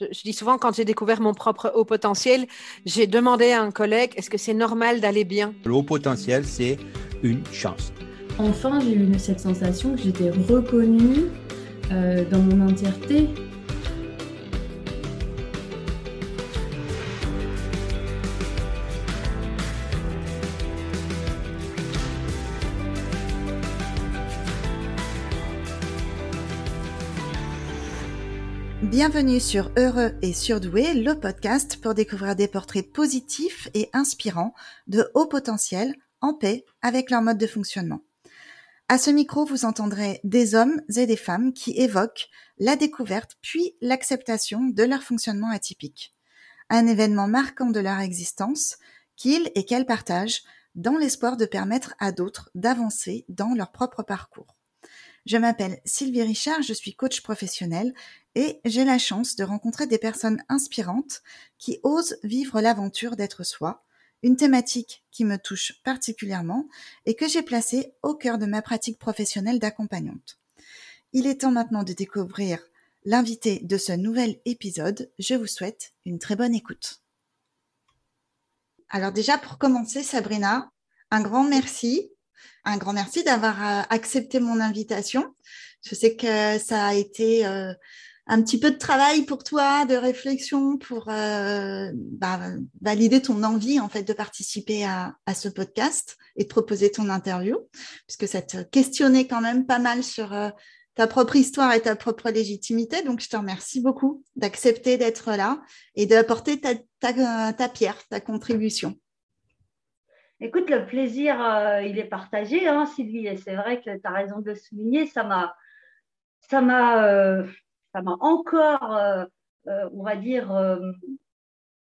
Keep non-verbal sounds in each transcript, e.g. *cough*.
Je, dis souvent, quand j'ai découvert mon propre haut potentiel, j'ai demandé à un collègue, est-ce que c'est normal d'aller bien? Le haut potentiel, c'est une chance. Enfin, j'ai eu cette sensation que j'étais reconnue euh, dans mon entièreté. Bienvenue sur Heureux et Surdoué, le podcast pour découvrir des portraits positifs et inspirants de haut potentiel en paix avec leur mode de fonctionnement. À ce micro, vous entendrez des hommes et des femmes qui évoquent la découverte puis l'acceptation de leur fonctionnement atypique. Un événement marquant de leur existence qu'ils et qu'elles partagent dans l'espoir de permettre à d'autres d'avancer dans leur propre parcours. Je m'appelle Sylvie Richard, je suis coach professionnel et j'ai la chance de rencontrer des personnes inspirantes qui osent vivre l'aventure d'être soi, une thématique qui me touche particulièrement et que j'ai placée au cœur de ma pratique professionnelle d'accompagnante. Il est temps maintenant de découvrir l'invité de ce nouvel épisode. Je vous souhaite une très bonne écoute. Alors déjà, pour commencer, Sabrina, un grand merci un grand merci d'avoir euh, accepté mon invitation. Je sais que ça a été euh, un petit peu de travail pour toi, de réflexion pour euh, bah, valider ton envie en fait de participer à, ce podcast et de proposer ton interview, puisque ça te questionnait quand même pas mal sur ta propre histoire et ta propre légitimité. Donc je te remercie beaucoup d'accepter d'être là et d'apporter ta pierre, ta contribution. Écoute, le plaisir, euh, il est partagé, hein, Sylvie, et c'est vrai que tu as raison de le souligner. Ça m'a, ça m'a, euh, ça m'a encore, euh, on va dire,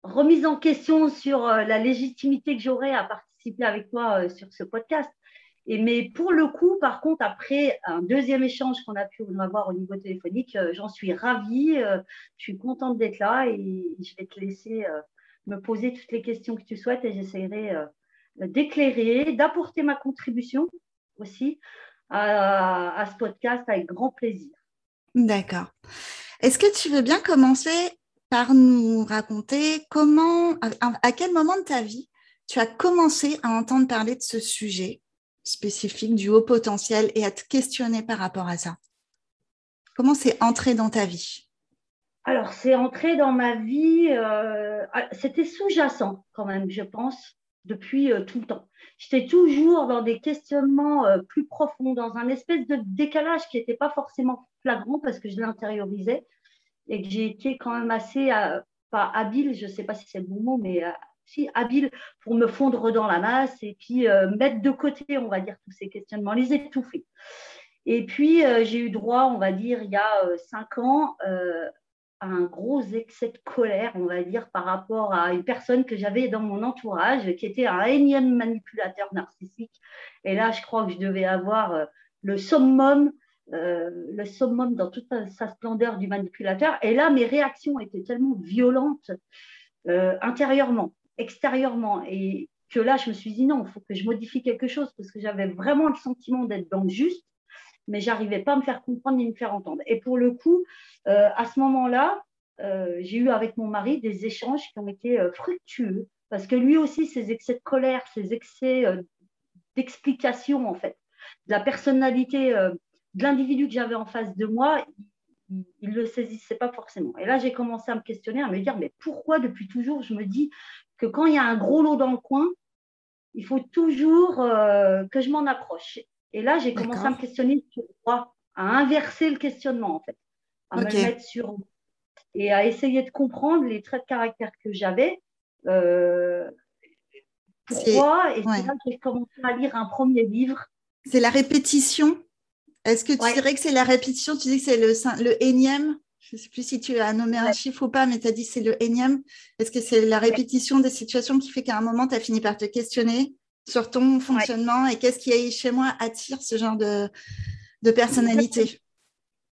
remise en question sur la légitimité que j'aurais à participer avec toi sur ce podcast. Et mais pour le coup, par contre, après un deuxième échange qu'on a pu avoir au niveau téléphonique, j'en suis ravie. je suis contente d'être là et je vais te laisser me poser toutes les questions que tu souhaites et j'essaierai d'éclairer, d'apporter ma contribution aussi à, ce podcast avec grand plaisir. D'accord. Est-ce que tu veux bien commencer par nous raconter comment, à, quel moment de ta vie tu as commencé à entendre parler de ce sujet spécifique du haut potentiel et à te questionner par rapport à ça? Comment c'est entré dans ta vie? Alors, c'est entré dans ma vie, euh, ah, c'était sous-jacent quand même, je pense depuis euh, tout le temps. J'étais toujours dans des questionnements euh, plus profonds, dans un espèce de décalage qui n'était pas forcément flagrant parce que je l'intériorisais et que j'ai été quand même assez, euh, pas habile, je ne sais pas si c'est le bon mot, mais si habile pour me fondre dans la masse et puis mettre de côté, on va dire, tous ces questionnements, les étouffer. Et puis, j'ai eu droit, on va dire, il y a cinq ans, un gros excès de colère, on va dire, par rapport à une personne que j'avais dans mon entourage, qui était un énième manipulateur narcissique. Et là, je crois que je devais avoir euh, le summum, euh, le summum dans toute sa splendeur du manipulateur. Et là, mes réactions étaient tellement violentes euh, intérieurement, extérieurement, et que là, je me suis dit non, il faut que je modifie quelque chose parce que j'avais vraiment le sentiment d'être dans le juste mais j'arrivais pas à me faire comprendre ni me faire entendre. Et pour le coup, euh, à ce moment-là, j'ai eu avec mon mari des échanges qui ont été fructueux, parce que lui aussi, ses excès de colère, ses excès d'explication, en fait, de la personnalité de l'individu que j'avais en face de moi, il ne le saisissait pas forcément. Et là, j'ai commencé à me questionner, à me dire, mais pourquoi depuis toujours, je me dis que quand il y a un gros lot dans le coin, il faut toujours que je m'en approche. Et là, j'ai commencé à me questionner sur moi, à inverser le questionnement, en fait, à me mettre sur et à essayer de comprendre les traits de caractère que j'avais. Euh, pourquoi Et là là j'ai commencé à lire un premier livre. C'est la répétition. Est-ce que tu dirais que c'est la répétition? Tu dis que c'est le, le énième? Je ne sais plus si tu as nommé un chiffre ou pas, mais tu as dit que c'est le énième. Est-ce que c'est la répétition des situations qui fait qu'à un moment, tu as fini par te questionner sur ton fonctionnement et qu'est-ce qui chez moi attire ce genre de, de personnalité?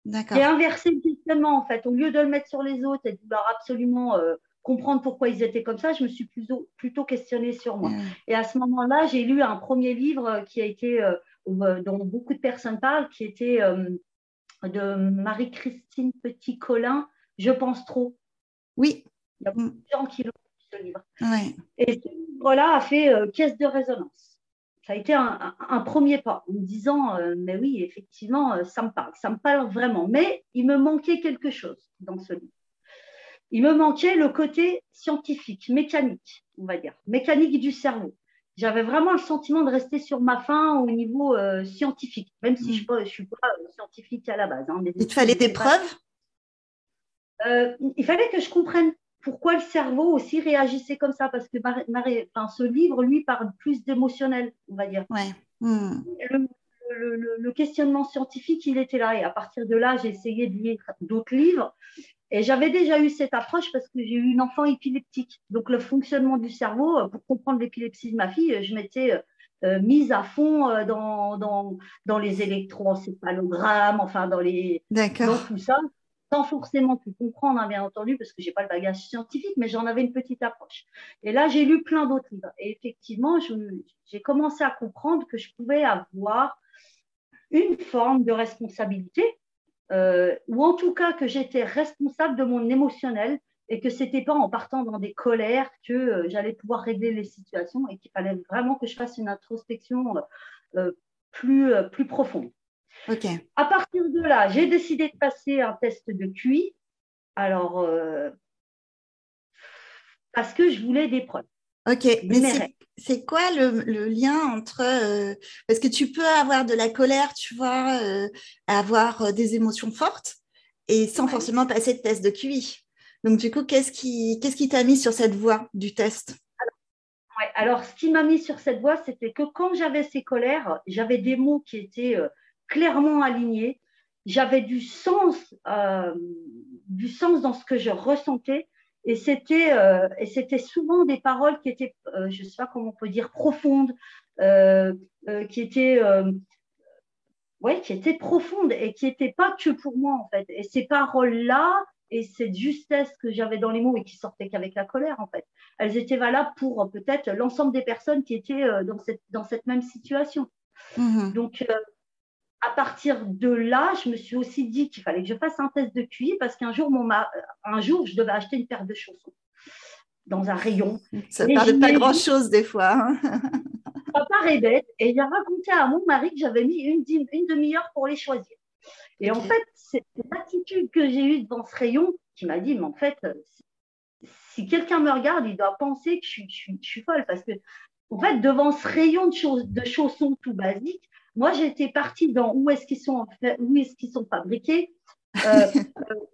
D'accord. J'ai inversé le questionnement en fait. Au lieu de le mettre sur les autres et de vouloir absolument euh, comprendre pourquoi ils étaient comme ça, je me suis plutôt, plutôt questionnée sur moi. Et à ce moment-là, j'ai lu un premier livre qui a été, euh, dont beaucoup de personnes parlent, qui était euh, de Marie-Christine Petit-Colin, Je pense trop. Oui. Il y a beaucoup de gens qui l'ont lu, ce livre. Et ce livre-là a fait euh, caisse de résonance. Ça a été un, un- un premier pas en me disant, euh, mais oui, effectivement, euh, ça me parle, ça me parle vraiment. Mais il me manquait quelque chose dans ce livre. Il me manquait le côté scientifique, mécanique, on va dire, mécanique du cerveau. J'avais vraiment le sentiment de rester sur ma faim au niveau euh, scientifique, même si je ne suis pas euh, scientifique à la base. hein. Il te fallait des pas- preuves? Euh, il fallait que je comprenne pourquoi le cerveau aussi réagissait comme ça, parce que enfin, ce livre, lui, parle plus d'émotionnel, on va dire. Ouais. Le, le- le- le questionnement scientifique, il était là. Et à partir de là, j'ai essayé de lire d'autres livres. Et j'avais déjà eu cette approche parce que j'ai eu une enfant épileptique. Donc, le fonctionnement du cerveau, euh, pour comprendre l'épilepsie de ma fille, je m'étais euh, mise à fond euh, dans, dans, dans les électroencéphalogrammes, enfin, dans les, dans tout ça, sans forcément tout comprendre, hein, bien entendu, parce que j'ai pas le bagage scientifique, mais j'en avais une petite approche. Et là, j'ai lu plein d'autres livres. Et effectivement, je- j'ai commencé à comprendre que je pouvais avoir une forme de responsabilité, euh, ou en tout cas que j'étais responsable de mon émotionnel et que c'était pas en partant dans des colères que euh, j'allais pouvoir régler les situations et qu'il fallait vraiment que je fasse une introspection euh, plus, plus profonde. Ok. À partir de là, j'ai décidé de passer un test de QI. Alors, parce que je voulais des preuves. Ok. Mais c'est- quoi le, le lien entre... euh, parce que tu peux avoir de la colère, tu vois, euh, avoir euh, des émotions fortes et sans Ouais. forcément passer de test de QI. Donc, du coup, qu'est-ce qui t'a mis sur cette voie du test? Ouais, alors, ce qui m'a mis sur cette voie, c'était que quand j'avais ces colères, j'avais des mots qui étaient euh, clairement alignés. J'avais du sens, du sens dans ce que je ressentais. Et c'était, euh, et c'était souvent des paroles qui étaient, euh, je ne sais pas comment on peut dire, profondes, euh, qui étaient, ouais, qui étaient profondes et qui n'étaient pas que pour moi en fait. Et ces paroles-là et cette justesse que j'avais dans les mots et qui sortaient qu'avec la colère en fait, elles étaient valables pour peut-être l'ensemble des personnes qui étaient dans cette, dans cette même situation. Mhm. Donc, à partir de là, je me suis aussi dit qu'il fallait que je fasse un test de QI parce qu'un jour, mon ma- un jour, je devais acheter une paire de chaussons dans un rayon. Ça de j'y pas grand-chose des fois. hein. *laughs* Paraît bête. Et il a raconté à mon mari que j'avais mis une, demi-heure pour les choisir. Et en fait, c'est l'attitude que j'ai eue devant ce rayon qui m'a dit, mais en fait, si quelqu'un me regarde, il doit penser que je suis, je suis- je suis folle parce que, en fait, devant ce rayon de, de chaussons tout basiques, moi, j'étais partie dans où est-ce qu'ils sont, en fait- où est-ce qu'ils sont fabriqués, euh, *laughs*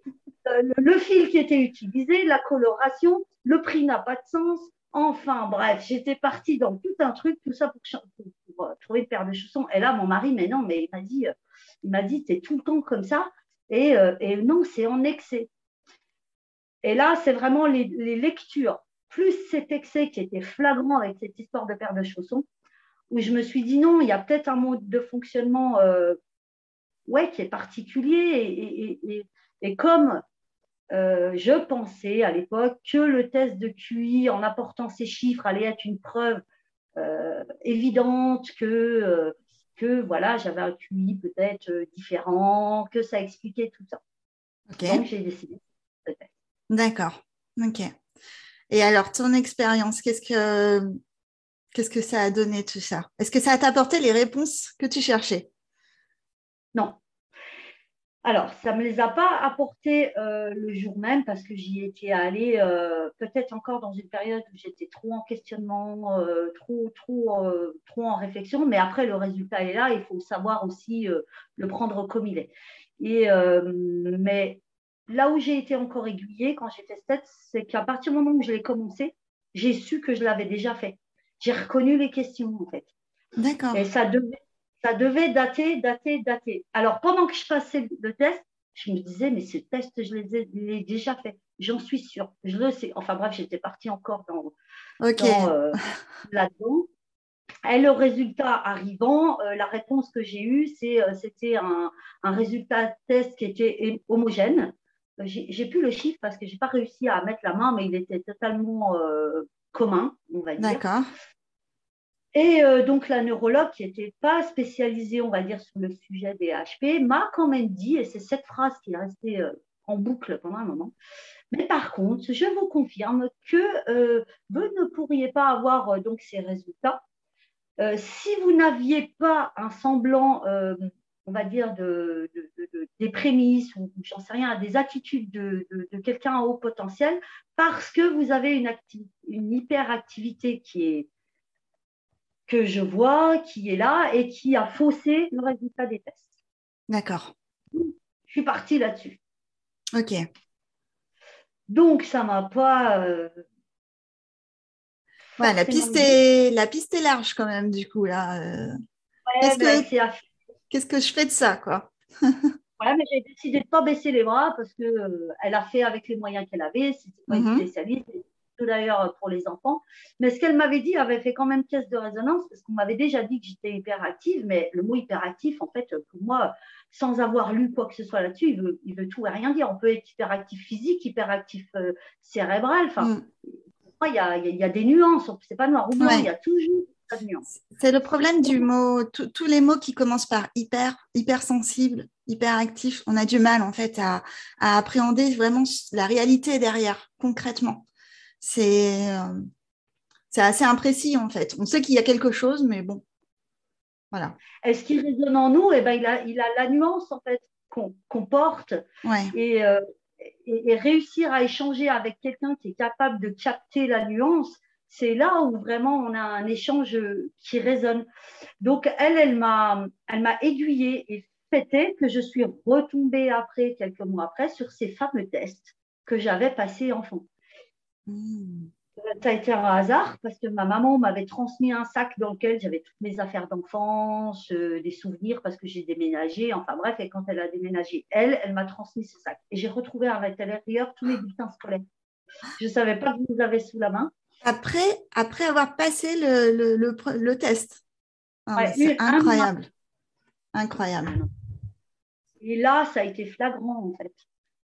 euh, le, fil qui était utilisé, la coloration, le prix n'a pas de sens. Enfin, bref, j'étais partie dans tout un truc, tout ça pour, ch- pour- pour, euh, trouver une paire de chaussons. Et là, mon mari, mais non, mais il m'a dit, il m'a dit, t'es tout le temps comme ça. Et, et non, c'est en excès. Et là, c'est vraiment les, les lectures, plus cet excès qui était flagrant avec cette histoire de paire de chaussons, où je me suis dit non, il y a peut-être un mode de fonctionnement euh, ouais, qui est particulier. Et, et- et- et comme euh, je pensais à l'époque que le test de QI, en apportant ces chiffres, allait être une preuve euh, évidente que, que voilà, j'avais un QI peut-être différent, que ça expliquait tout ça. Donc, j'ai décidé. D'accord. Ok. Et alors, ton expérience, qu'est-ce que qu'est-ce que ça a donné tout ça? Est-ce que ça t'a apporté les réponses que tu cherchais? Non. Alors, ça ne me les a pas apportés euh, le jour même parce que j'y étais allée euh, peut-être encore dans une période où j'étais trop en questionnement, euh, trop, trop, trop en réflexion. Mais après, le résultat est là. Il faut savoir aussi le prendre comme il est. Et, mais là où j'ai été encore aiguillée quand j'ai fait ce test, c'est qu'à partir du moment où je l'ai commencé, j'ai su que je l'avais déjà fait. J'ai reconnu les questions, en fait. D'accord. Et ça devait, ça devait dater, dater, dater. Alors, pendant que je passais le test, je me disais, mais ce test, je l'ai- déjà fait. J'en suis sûre. Je le sais. Enfin, bref, j'étais partie encore dans, Ok. dans, euh, là-dedans. Et le résultat arrivant, euh, la réponse que j'ai eue, c'est, euh, c'était un, un résultat de test qui était homogène. J'ai plus le chiffre parce que j'ai pas réussi à mettre la main, mais il était totalement commun, on va dire. D'accord. Et euh, donc, la neurologue qui n'était pas spécialisée, on va dire, sur le sujet des HP, m'a quand même dit, et c'est cette phrase qui est restée euh, en boucle pendant un moment, Mais par contre, je vous confirme que vous ne pourriez pas avoir donc ces résultats si vous n'aviez pas un semblant on va dire, de, des prémices ou j'en sais rien, des attitudes de, quelqu'un à haut potentiel parce que vous avez une, une hyperactivité qui est que je vois, qui est là et qui a faussé le résultat des tests. D'accord. Je suis partie là-dessus. Ok. Donc, ça m'a pas. Euh, ouais, la piste, est, la piste est large quand même, du coup. là. Euh. Ouais, ben, c'est qu'est-ce que je fais de ça, quoi? *laughs* Ouais, mais j'ai décidé de ne pas baisser les bras parce qu'elle euh, elle a fait avec les moyens qu'elle avait. C'était pas une mhm. spécialiste, tout d'ailleurs pour les enfants. Mais ce qu'elle m'avait dit avait fait quand même pièce de résonance parce qu'on m'avait déjà dit que j'étais hyperactive. Mais le mot hyperactif, en fait, pour moi, sans avoir lu quoi que ce soit là-dessus, il veut, il veut tout et rien dire. On peut être hyperactif physique, hyperactif euh, cérébral. Enfin, mm. il y, a, y, a, des nuances. C'est pas noir ou blanc. Il y a toujours c'est le problème du mot, tous les mots qui commencent par hyper, hypersensible, hyperactif, on a du mal en fait à, appréhender vraiment la réalité derrière, concrètement. C'est euh, assez imprécis en fait. On sait qu'il y a quelque chose, mais bon, voilà. Est-ce qu'il résonne en nous? Eh ben, il a, il a la nuance en fait qu'on porte et, euh, et, réussir à échanger avec quelqu'un qui est capable de capter la nuance c'est là où vraiment on a un échange qui résonne. Donc, elle, elle m'a, elle m'a aiguillée et fait que je suis retombée après, quelques mois après, sur ces fameux tests que j'avais passés enfant. Hmm. Ça a été un hasard parce que ma maman m'avait transmis un sac dans lequel j'avais toutes mes affaires d'enfance, euh, des souvenirs parce que j'ai déménagé. Enfin bref, et quand elle a déménagé, elle, elle m'a transmis ce sac. Et j'ai retrouvé à l'intérieur tous mes bulletins scolaires. Je ne savais pas que vous avez sous la main. Après, après avoir passé le, le, le, test. Ah, c'est incroyable. Incroyable. Et là, ça a été flagrant, en fait.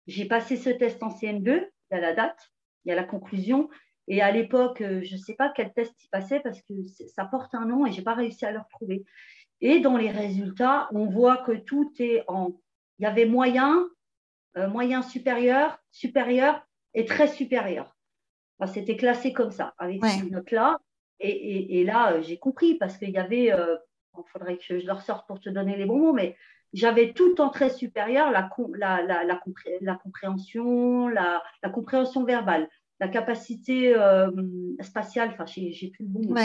J'ai passé ce test en CM2, il y a la date, il y a la conclusion. Et à l'époque, euh, je ne sais pas quel test il passait parce que ça porte un nom et je n'ai pas réussi à le retrouver. Et dans les résultats, on voit que tout est en. Il y avait moyen, euh, moyen supérieur, supérieur et très supérieur c'était classé comme ça, avec ces notes-là. Et, là, euh, j'ai compris parce qu'il y avait, il euh, faudrait que je leur sorte pour te donner les bons mots, mais j'avais tout en très supérieur la, la, compréhension, la, compréhension verbale, la capacité euh, spatiale, enfin, j'ai plus le bon mot.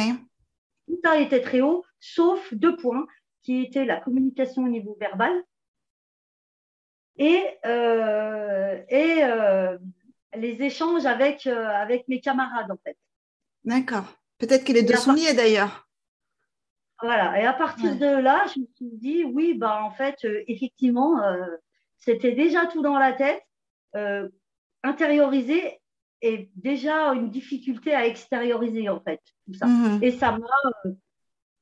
Tout ça était très haut, sauf deux points qui étaient la communication au niveau verbal et, et les échanges avec, euh, avec mes camarades, en fait. D'accord. Peut-être que les deux sont liés d'ailleurs. Voilà. Et à partir de là, je me suis dit, oui, bah, en fait, euh, effectivement, euh, c'était déjà tout dans la tête, intériorisé et déjà une difficulté à extérioriser, en fait, tout ça. Mhm. Et ça m'a,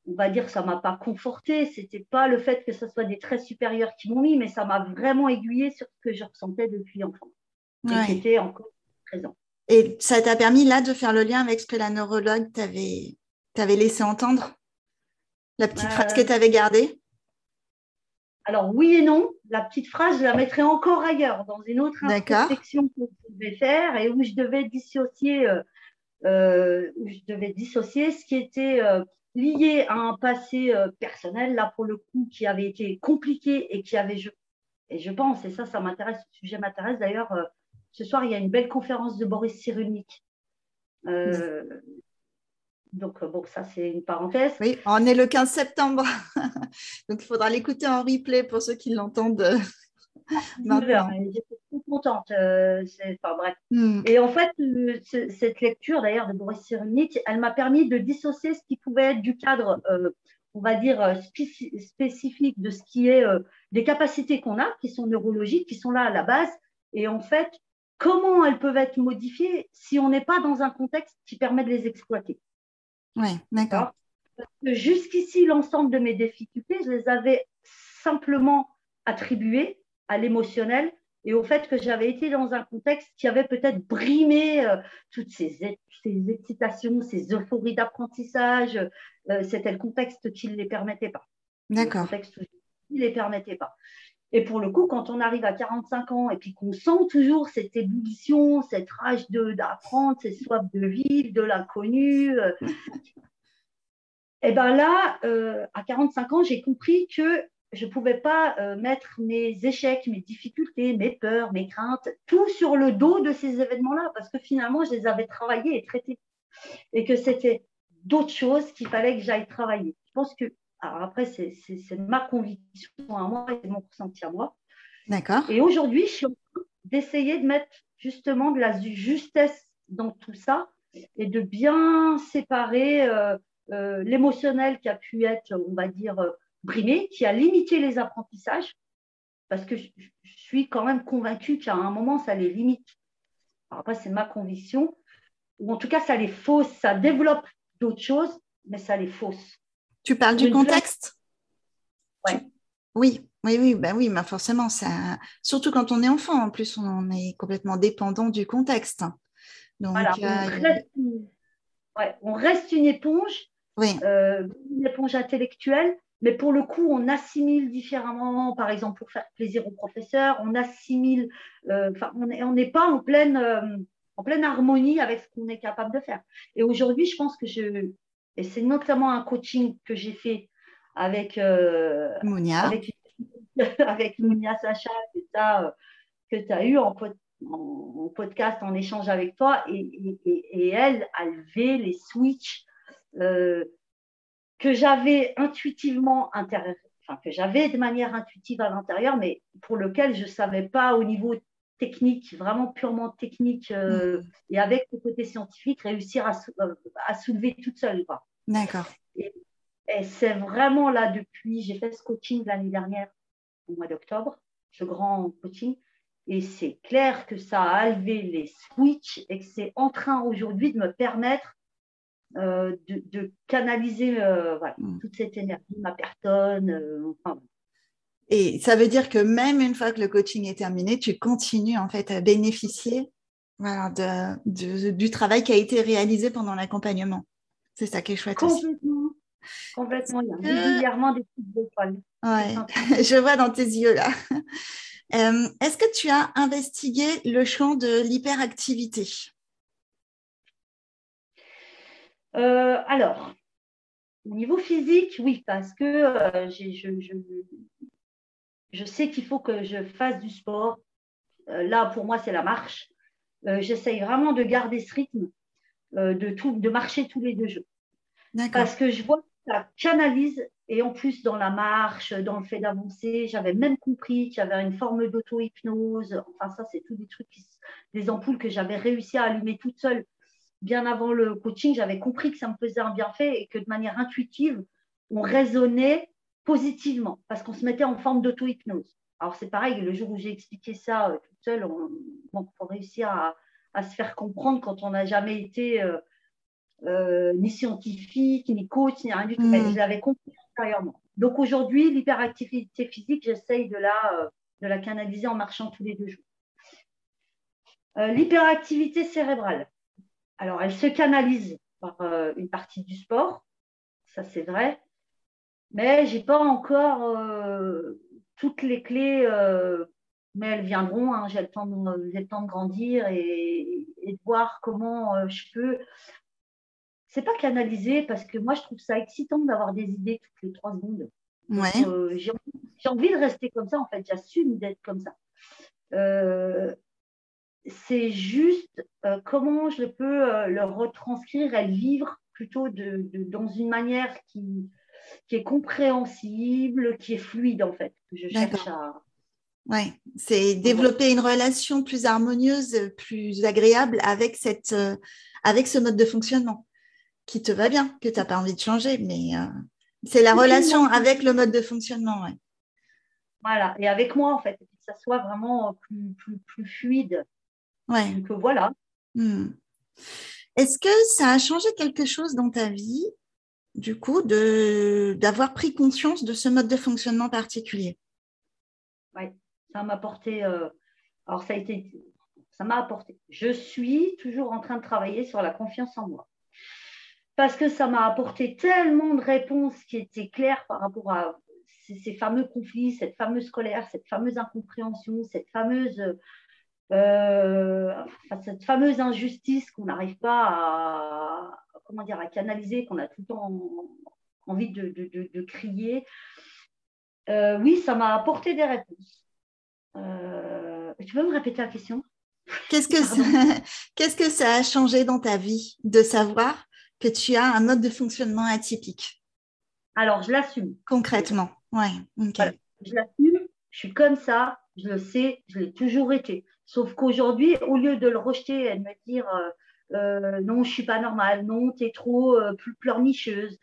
on va dire, ça m'a pas conforté. C'était pas le fait que ce soit des traits supérieurs qui m'ont mis, mais ça m'a vraiment aiguillé sur ce que je ressentais depuis enfant était encore présent. Et ça t'a permis là de faire le lien avec ce que la neurologue t'avait laissé entendre? La petite phrase que tu avais gardée? Alors oui et non. La petite phrase, je la mettrais encore ailleurs, dans une autre introspection que je devais faire et où je devais dissocier, euh, euh, où je devais dissocier ce qui était euh, lié à un passé personnel, là pour le coup, qui avait été compliqué et qui avait, je, et je pense, et ça, ça m'intéresse, ce sujet m'intéresse d'ailleurs, ce soir, il y a une belle conférence de Boris Cyrulnik. Euh, donc, bon, ça, c'est une parenthèse. Oui, on est le 15 septembre. *laughs* donc, il faudra l'écouter en replay pour ceux qui l'entendent. Euh, j'étais trop contente. Euh, enfin, bref. Hmm. Et en fait, cette lecture, d'ailleurs, de Boris Cyrulnik, elle m'a permis de dissocier ce qui pouvait être du cadre, on va dire, spécifique de ce qui est des capacités qu'on a, qui sont neurologiques, qui sont là à la base. Et en fait, comment elles peuvent être modifiées si on n'est pas dans un contexte qui permet de les exploiter. Oui, d'accord. Jusqu'ici, l'ensemble de mes difficultés, je les avais simplement attribuées à l'émotionnel et au fait que j'avais été dans un contexte qui avait peut-être brimé euh, toutes ces, excitations, ces euphories d'apprentissage. Euh, c'était le contexte qui ne les permettait pas. D'accord. Le contexte qui ne les permettait pas. Et pour le coup, quand on arrive à 45 ans et puis qu'on sent toujours cette ébullition, cette rage d'apprendre, cette soif de vivre, de l'inconnu, euh, *laughs* et bien là, euh, à 45 ans, j'ai compris que je ne pouvais pas euh, mettre mes échecs, mes difficultés, mes peurs, mes craintes, tout sur le dos de ces événements-là, parce que finalement, je les avais travaillés et traités. Et que c'était d'autres choses qu'il fallait que j'aille travailler. Je pense que alors après, c'est ma conviction à moi et mon ressenti à moi. D'accord. Et aujourd'hui, je suis en train d'essayer de mettre justement de la justesse dans tout ça et de bien séparer euh, euh, l'émotionnel qui a pu être, on va dire, euh, brimé, qui a limité les apprentissages, parce que je, suis quand même convaincue qu'à un moment, ça les limite. Alors après, c'est ma conviction, ou en tout cas, ça les fausse, ça développe d'autres choses, mais ça les fausse. Tu parles du contexte? Oui. Oui, oui, oui, ben oui, mais forcément, ça... surtout quand on est enfant, en plus, on est complètement dépendant du contexte. Donc, euh, on, reste, une éponge, euh, une éponge intellectuelle, mais pour le coup, on assimile différemment, par exemple, pour faire plaisir au professeur, on assimile, euh, on n'est pas en pleine, en pleine harmonie avec ce qu'on est capable de faire. Et aujourd'hui, je pense que je, et c'est notamment un coaching que j'ai fait avec, euh, Mounia. avec, *laughs* avec Mounia Sacha, euh, que tu as eu en, podcast, en échange avec toi. Et, et, elle a levé les switches euh, que j'avais intuitivement enfin, que j'avais de manière intuitive à l'intérieur, mais pour lequel je ne savais pas au niveau technique, vraiment purement technique, euh, mm. et avec le côté scientifique, réussir à, euh, à soulever toute seule. D'accord. Et, c'est vraiment là, depuis, j'ai fait ce coaching l'année dernière, au mois d'octobre, ce grand coaching, et c'est clair que ça a levé les switches et que c'est en train aujourd'hui de me permettre euh, de, canaliser voilà, mm. toute cette énergie, ma personne, enfin, et ça veut dire que même une fois que le coaching est terminé, tu continues en fait à bénéficier de, du travail qui a été réalisé pendant l'accompagnement. C'est ça qui est chouette Complètement. Complètement. Il y a régulièrement des petites étoiles. Ouais, *laughs* je vois dans tes yeux là. *laughs* Euh, est-ce que tu as investigué le champ de l'hyperactivité? Euh, Alors, au niveau physique, oui, parce que euh, je, je sais qu'il faut que je fasse du sport. Euh, là, pour moi, c'est la marche. Euh, j'essaye vraiment de garder ce rythme, euh, de, tout, de marcher tous les deux jours. Parce que je vois que ça canalise, et en plus, dans la marche, dans le fait d'avancer, j'avais même compris qu'il y avait une forme d'auto-hypnose. Enfin, ça, c'est tous des trucs, des ampoules que j'avais réussi à allumer toute seule. Bien avant le coaching, j'avais compris que ça me faisait un bienfait et que de manière intuitive, on raisonnait positivement, parce qu'on se mettait en forme d'auto-hypnose. Alors c'est pareil, le jour où j'ai expliqué ça euh, toute seule, on, bon, faut réussir à, se faire comprendre quand on n'a jamais été euh, euh, ni scientifique, ni coach, ni rien du tout. Mais mm. je l'avais compris intérieurement. Donc aujourd'hui, l'hyperactivité physique, j'essaye de la, de la canaliser en marchant tous les deux jours. L'hyperactivité cérébrale, alors elle se canalise par une partie du sport, ça c'est vrai, mais je n'ai pas encore euh, toutes les clés, euh, mais elles viendront. Hein. j'ai, le temps de, temps de grandir et, de voir comment euh, je peux. C'est pas canaliser parce que moi je trouve ça excitant d'avoir des idées toutes les trois secondes. j'ai, envie de rester comme ça en fait, j'assume d'être comme ça. c'est juste comment je peux le retranscrire et le vivre plutôt dans une manière qui, qui est compréhensible, qui est fluide en fait, que je cherche à. Oui, c'est développer une relation plus harmonieuse, plus agréable avec, cette, euh, avec ce mode de fonctionnement qui te va bien, que tu n'as pas envie de changer, mais euh, c'est la relation avec le mode de fonctionnement. Ouais. Voilà, et avec moi en fait, que ça soit vraiment plus, plus, plus fluide. Ouais. Donc voilà. Hmm. Est-ce que ça a changé quelque chose dans ta vie du coup, d'avoir pris conscience de ce mode de fonctionnement particulier. Oui, ça m'a apporté. Euh, alors, ça a été. Ça m'a apporté. Je suis toujours en train de travailler sur la confiance en moi. Parce que ça m'a apporté tellement de réponses qui étaient claires par rapport à ces fameux conflits, cette fameuse colère, cette fameuse incompréhension, cette fameuse, euh, cette fameuse injustice qu'on n'arrive pas à, comment dire, à canaliser, qu'on a tout le temps envie de, crier. Euh, oui, ça m'a apporté des réponses. Euh, tu peux me répéter la question? Qu'est-ce que, ça, *laughs* qu'est-ce que ça a changé dans ta vie de savoir que tu as un mode de fonctionnement atypique? Alors, je l'assume. Concrètement, ouais. je l'assume, je suis comme ça, je le sais, je l'ai toujours été. Sauf qu'aujourd'hui, au lieu de le rejeter et de me dire euh, euh, non, je suis pas normale, non, tu es trop euh, pleurnicheuse,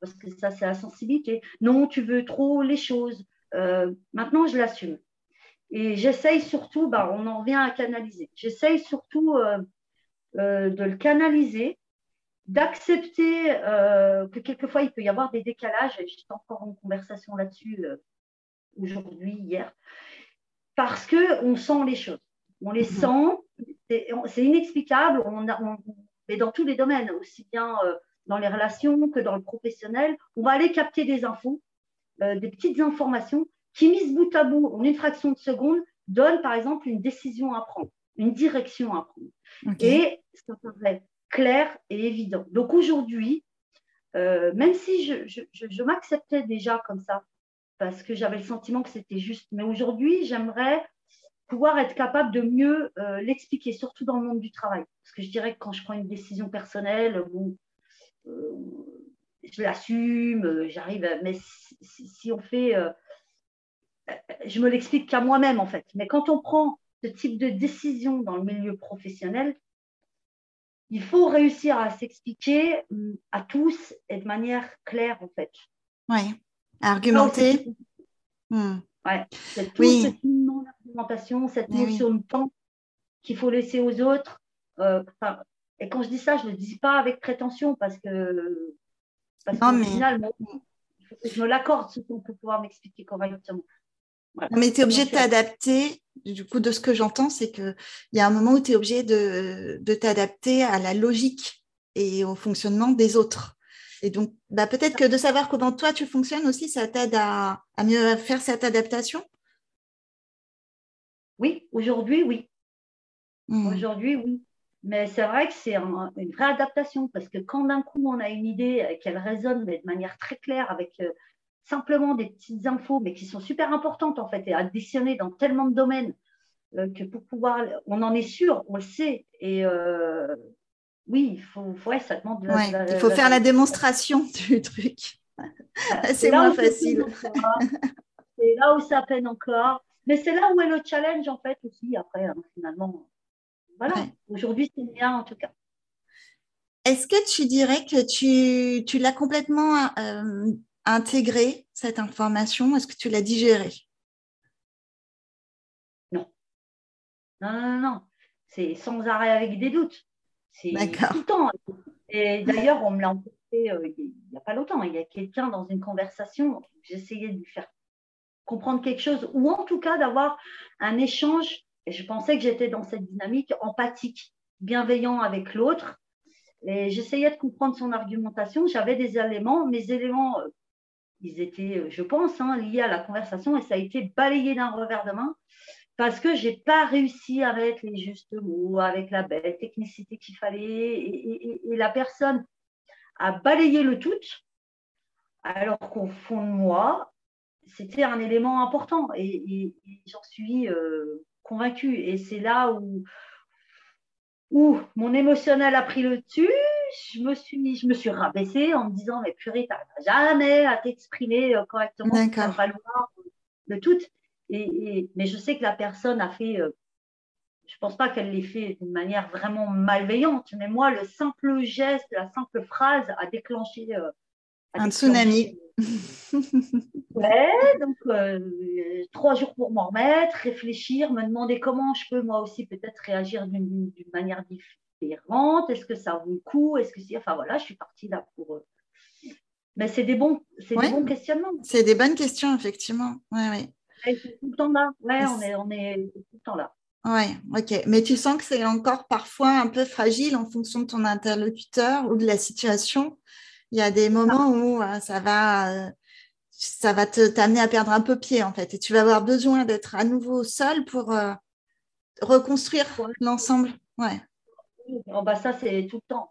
parce que ça, c'est la sensibilité. Non, tu veux trop les choses. maintenant, je l'assume. Et j'essaye surtout, bah, on en vient à canaliser. J'essaye surtout de le canaliser d'accepter euh, que quelquefois il peut y avoir des décalages, j'étais encore en conversation là-dessus euh, aujourd'hui, hier, parce qu'on sent les choses. On les mhm. sent, c'est inexplicable, on, mais dans tous les domaines, aussi bien euh, dans les relations que dans le professionnel, on va aller capter des infos, des petites informations qui, mises bout à bout en une fraction de seconde, donnent par exemple une décision à prendre, une direction à prendre. Et ça paraît clair et évident. Donc aujourd'hui, euh, même si je, m'acceptais déjà comme ça, parce que j'avais le sentiment que c'était juste, mais aujourd'hui, j'aimerais pouvoir être capable de mieux euh, l'expliquer, surtout dans le monde du travail. Parce que je dirais que quand je prends une décision personnelle, bon, euh, je l'assume, j'arrive, mais si, on fait, je me l'explique qu'à moi-même en fait. Mais quand on prend ce type de décision dans le milieu professionnel, il faut réussir à s'expliquer à tous et de manière claire, en fait. Oui, argumenter. Ouais. C'est tout oui. cette non-argumentation, cette notion de temps qu'il faut laisser aux autres. Euh, et quand je dis ça, je ne le dis pas avec prétention parce que, parce non, mais... final, je me l'accorde ce pour pouvoir m'expliquer correctement. Mais tu es obligé de t'adapter. Du coup, de ce que j'entends, c'est qu'il y a un moment où tu es obligé de, t'adapter à la logique et au fonctionnement des autres. Et donc, bah, peut-être que de savoir comment toi tu fonctionnes aussi, ça t'aide à, mieux faire cette adaptation? Oui, aujourd'hui, oui. Hmm. Aujourd'hui, oui. Mais c'est vrai que c'est une vraie adaptation parce que quand d'un coup on a une idée qu'elle résonne de manière très claire avec euh, simplement des petites infos, mais qui sont super importantes en fait et additionnées dans tellement de domaines euh, que pour pouvoir, on en est sûr, on le sait. Et euh, oui, il faut, ouais, ça demande. il faut faire la démonstration *laughs* du truc. c'est moins facile. C'est là où ça peine encore. Mais c'est là où est le challenge en fait aussi après, hein, finalement. Voilà, aujourd'hui c'est bien en tout cas. Est-ce que tu dirais que tu, tu l'as complètement euh, intégré cette information Est-ce que tu l'as digérée? Non. Non, non, non. C'est sans arrêt avec des doutes. C'est tout le temps. Et d'ailleurs, on me l'a emporté euh, il n'y a pas longtemps. Il y a quelqu'un dans une conversation, j'essayais de lui faire comprendre quelque chose, ou en tout cas d'avoir un échange. Et je pensais que j'étais dans cette dynamique empathique, bienveillant avec l'autre. Et j'essayais de comprendre son argumentation. J'avais des éléments, mes éléments euh, ils étaient, euh, je pense, hein, liés à la conversation et ça a été balayé d'un revers de main parce que je n'ai pas réussi à mettre les justes mots avec la belle technicité qu'il fallait et, la personne a balayé le tout alors qu'au fond de moi, c'était un élément important et, j'en suis euh, convaincue. Et c'est là où, où mon émotionnel a pris le dessus je me suis, je me suis rabaissée en me disant, mais purée, tu jamais à t'exprimer euh, correctement, tu vas falloir le tout. Et, mais je sais que la personne a fait, euh, je ne pense pas qu'elle l'ait fait d'une manière vraiment malveillante, mais moi, le simple geste, la simple phrase a déclenché. Euh, un tsunami. *laughs* ouais, donc trois jours pour m'en remettre, réfléchir, me demander comment je peux moi aussi peut-être réagir d'une manière différente est-ce que ça vaut le coup? Est-ce que c'est. Enfin voilà, je suis partie là pour. Euh, mais c'est des bons, c'est des bons questionnements. C'est des bonnes questions, effectivement. Ouais, ouais. Tout le temps là. Ouais, on est, on est tout le temps là. Ouais, ok. Mais tu sens que c'est encore parfois un peu fragile en fonction de ton interlocuteur ou de la situation. Il y a des moments où euh, ça va, euh, ça va te t'amener à perdre un peu pied en fait, et tu vas avoir besoin d'être à nouveau seul pour euh, reconstruire l'ensemble. Ouais. Oh, bah ça c'est tout le temps.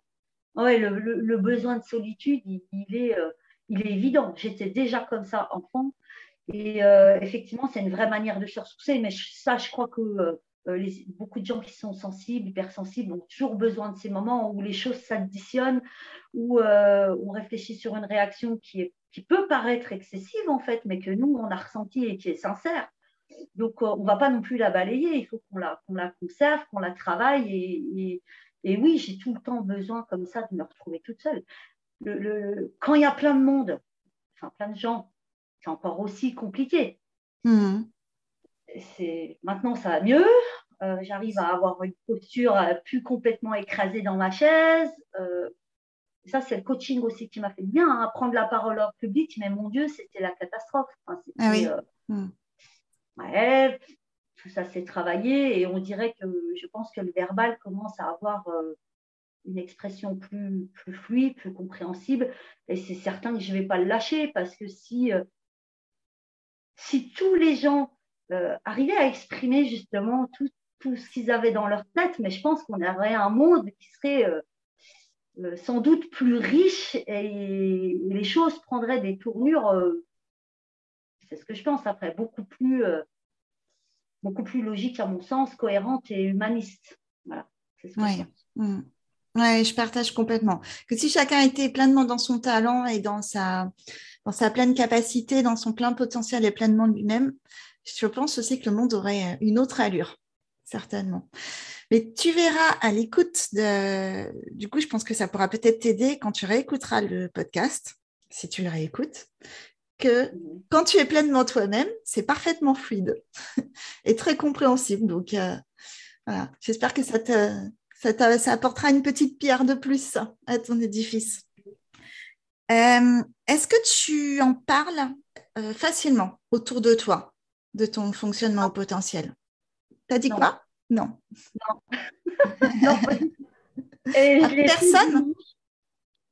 Ouais, le, le, besoin de solitude, il, est, euh, il est évident. J'étais déjà comme ça enfant. Et euh, effectivement, c'est une vraie manière de se ressourcer. Mais ça, je crois que euh, les, beaucoup de gens qui sont sensibles, hypersensibles, ont toujours besoin de ces moments où les choses s'additionnent, où euh, on réfléchit sur une réaction qui, peut paraître excessive en fait, mais que nous, on a ressenti et qui est sincère. Donc, euh, on ne va pas non plus la balayer, il faut qu'on la, conserve, qu'on la travaille. Et, oui, j'ai tout le temps besoin comme ça de me retrouver toute seule. Le, quand il y a plein de monde, enfin plein de gens, c'est encore aussi compliqué. Mmh maintenant ça va mieux. Euh, j'arrive à avoir une posture euh, plus complètement écrasée dans ma chaise. Euh, ça, c'est le coaching aussi qui m'a fait bien. Hein. Prendre la parole en public, mais mon Dieu, c'était la catastrophe. ah oui. Hmm. ouais, tout ça s'est travaillé et on dirait que je pense que le verbal commence à avoir une expression plus, plus fluide, plus compréhensible. Et c'est certain que je ne vais pas le lâcher parce que si, si tous les gens euh, arriver à exprimer justement tout, tout ce qu'ils avaient dans leur tête, mais je pense qu'on aurait un monde qui serait euh, euh, sans doute plus riche et, les choses prendraient des tournures, c'est ce que je pense après, beaucoup plus, beaucoup plus logiques à mon sens, cohérentes et humanistes. Voilà, c'est ce que je pense. Mm. Oui, je partage complètement. Que si chacun était pleinement dans son talent et dans sa, dans sa pleine capacité, dans son plein potentiel et pleinement lui-même, je pense aussi que le monde aurait une autre allure, certainement. Mais tu verras à l'écoute de... Du coup, je pense que ça pourra peut-être t'aider quand tu réécouteras le podcast, si tu le réécoutes, que quand tu es pleinement toi-même, c'est parfaitement fluide *laughs* et très compréhensible. Donc, euh, voilà, j'espère que ça, te, ça, ça, apportera une petite pierre de plus à ton édifice. Euh, est-ce que tu en parles euh, facilement autour de toi de ton fonctionnement au potentiel? T'as dit quoi? Non. Non. *laughs* Et personne?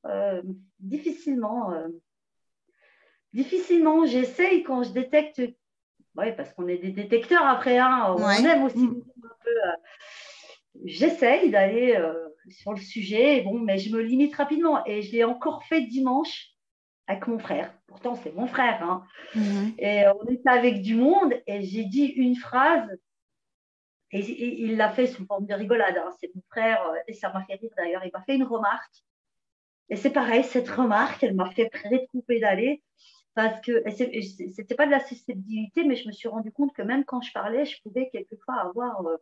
euh, Difficilement. Difficilement. J'essaye quand je détecte. Oui, parce qu'on est des détecteurs après. Hein, on aime aussi mm. un peu. Euh, j'essaye d'aller sur le sujet, bon, mais je me limite rapidement. Et je l'ai encore fait dimanche avec mon frère. Pourtant, c'est mon frère. Hein. Mhm. Et on était avec du monde et j'ai dit une phrase et, il l'a fait sous forme de rigolade. Hein. C'est mon frère euh, et ça m'a fait rire d'ailleurs. Il m'a fait une remarque. Et c'est pareil, cette remarque, elle m'a fait trop pédaler parce que c'était pas de la susceptibilité, mais je me suis rendu compte que même quand je parlais, je pouvais quelquefois avoir. Euh,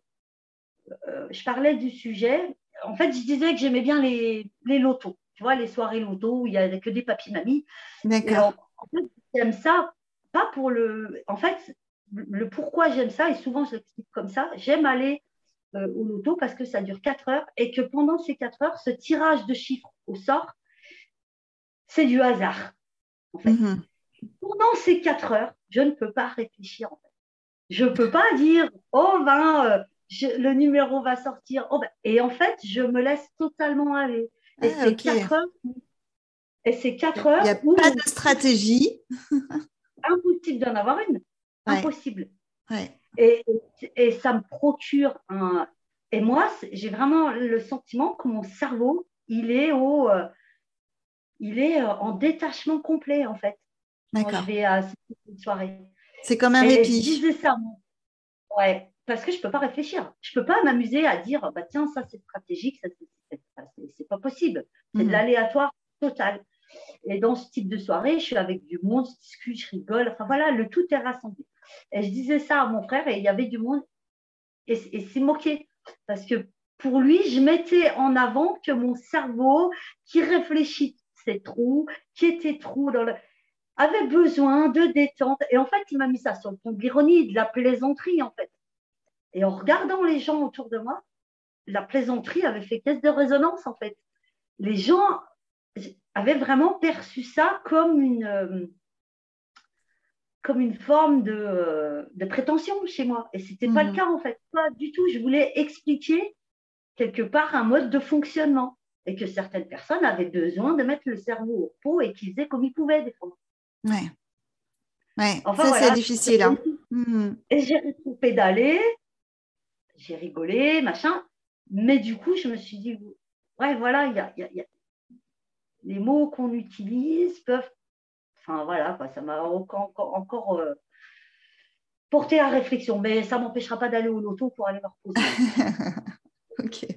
euh, je parlais du sujet. En fait, je disais que j'aimais bien les, les lotos tu vois, les soirées loto où il n'y a que des papis mamies. D'accord. En fait, j'aime ça, pas pour le. En fait, le pourquoi j'aime ça, et souvent je l'explique comme ça, j'aime aller euh, au loto parce que ça dure 4 heures et que pendant ces 4 heures, ce tirage de chiffres au sort, c'est du hasard. En fait. Mhm. Pendant ces 4 heures, je ne peux pas réfléchir. En fait. Je ne peux pas dire, oh ben, euh, le numéro va sortir. Oh, ben. Et en fait, je me laisse totalement aller. Et ah, c'est 4 heures. Et c'est 4 heures. Il n'y a pas de stratégie. *laughs* impossible d'en avoir une. Impossible. Et, et, ça me procure un. Et moi, j'ai vraiment le sentiment que mon cerveau, il est au. Euh, il est euh, en détachement complet, en fait. D'accord. Quand je vais à cette soirée. C'est comme un répit. Je disais ça. Ouais, parce que je ne peux pas réfléchir. Je ne peux pas m'amuser à dire, bah, tiens, ça c'est stratégique, ça c'est pas possible. C'est de mhm. l'aléatoire total. Et dans ce type de soirée, je suis avec du monde, je discute, je rigole. Enfin voilà, le tout est rassemblé. Et je disais ça à mon frère et il y avait du monde et, c'est moqué. Parce que pour lui, je mettais en avant que mon cerveau, qui réfléchit c'est trop, qui était trop dans le avait besoin de détente. Et en fait, il m'a mis ça sur le ton de l'ironie, de la plaisanterie, en fait. Et en regardant les gens autour de moi, la plaisanterie avait fait caisse de résonance, en fait. Les gens avaient vraiment perçu ça comme une, euh, comme une forme de, de, prétention chez moi. Et ce n'était pas le mhm. cas, en fait. Pas du tout. Je voulais expliquer quelque part un mode de fonctionnement et que certaines personnes avaient besoin de mettre le cerveau au pot et qu'ils faisaient comme ils pouvaient des fois. Ouais. Ouais, ça c'est difficile. Hein. Hmm. Et j'ai pédalé, j'ai rigolé, machin. Mais du coup, je me suis dit, ouais, voilà, il y a, les mots qu'on utilise peuvent. Enfin, voilà, ça m'a encore, encore, euh, porté à réflexion. Mais ça ne m'empêchera pas d'aller au loto pour aller me reposer. *laughs* ok.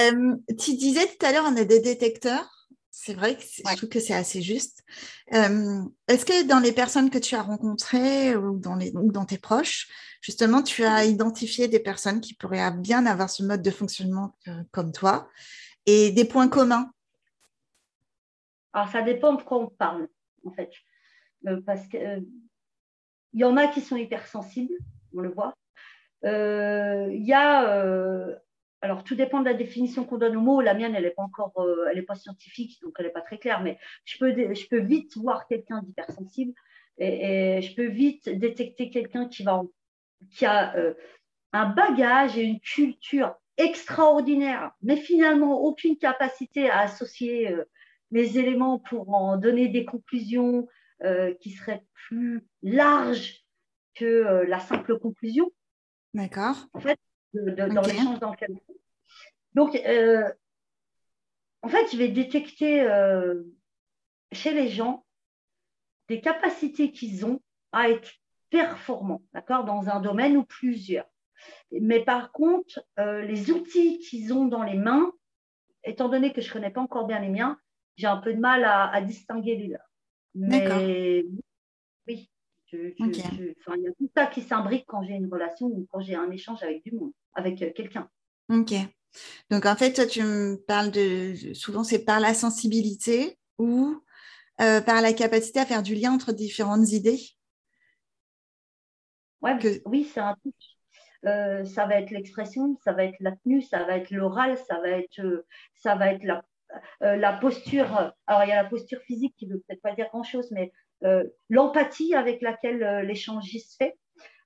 Euh, tu disais tout à l'heure, on a des détecteurs. C'est vrai que je trouve que c'est assez juste. Euh, est-ce que dans les personnes que tu as rencontrées ou dans, les, dans tes proches, justement, tu as identifié des personnes qui pourraient bien avoir ce mode de fonctionnement comme toi et des points communs? Alors, ça dépend de quoi on parle, en fait. Euh, parce qu'il euh, y en a qui sont hypersensibles, on le voit. Il y a alors tout dépend de la définition qu'on donne au mot. La mienne, elle n'est pas encore, euh, elle n'est pas scientifique, donc elle n'est pas très claire, mais je peux, je peux vite voir quelqu'un d'hypersensible et, je peux vite détecter quelqu'un qui, va, qui a euh, un bagage et une culture extraordinaire, mais finalement aucune capacité à associer euh, les éléments pour en donner des conclusions qui seraient plus larges que la simple conclusion. D'accord. En fait, dans l'échange dans lequel Donc, euh, en fait, je vais détecter euh, chez les gens des capacités qu'ils ont à être performants, d'accord, dans un domaine ou plusieurs. Mais par contre, euh, les outils qu'ils ont dans les mains, étant donné que je ne connais pas encore bien les miens, j'ai un peu de mal à, à distinguer les leurs. Mais oui, il y a tout ça qui s'imbrique quand j'ai une relation ou quand j'ai un échange avec du monde, avec euh, quelqu'un. Ok. Donc en fait, toi, tu me parles de. Souvent, c'est par la sensibilité ou euh, par la capacité à faire du lien entre différentes idées? Ouais, Oui, c'est un truc. Euh, ça va être l'expression, ça va être la tenue, ça va être l'oral, ça va être, ça va être la, la posture. Alors, il y a la posture physique qui ne veut peut-être pas dire grand-chose, mais l'empathie avec laquelle euh, l'échange se fait,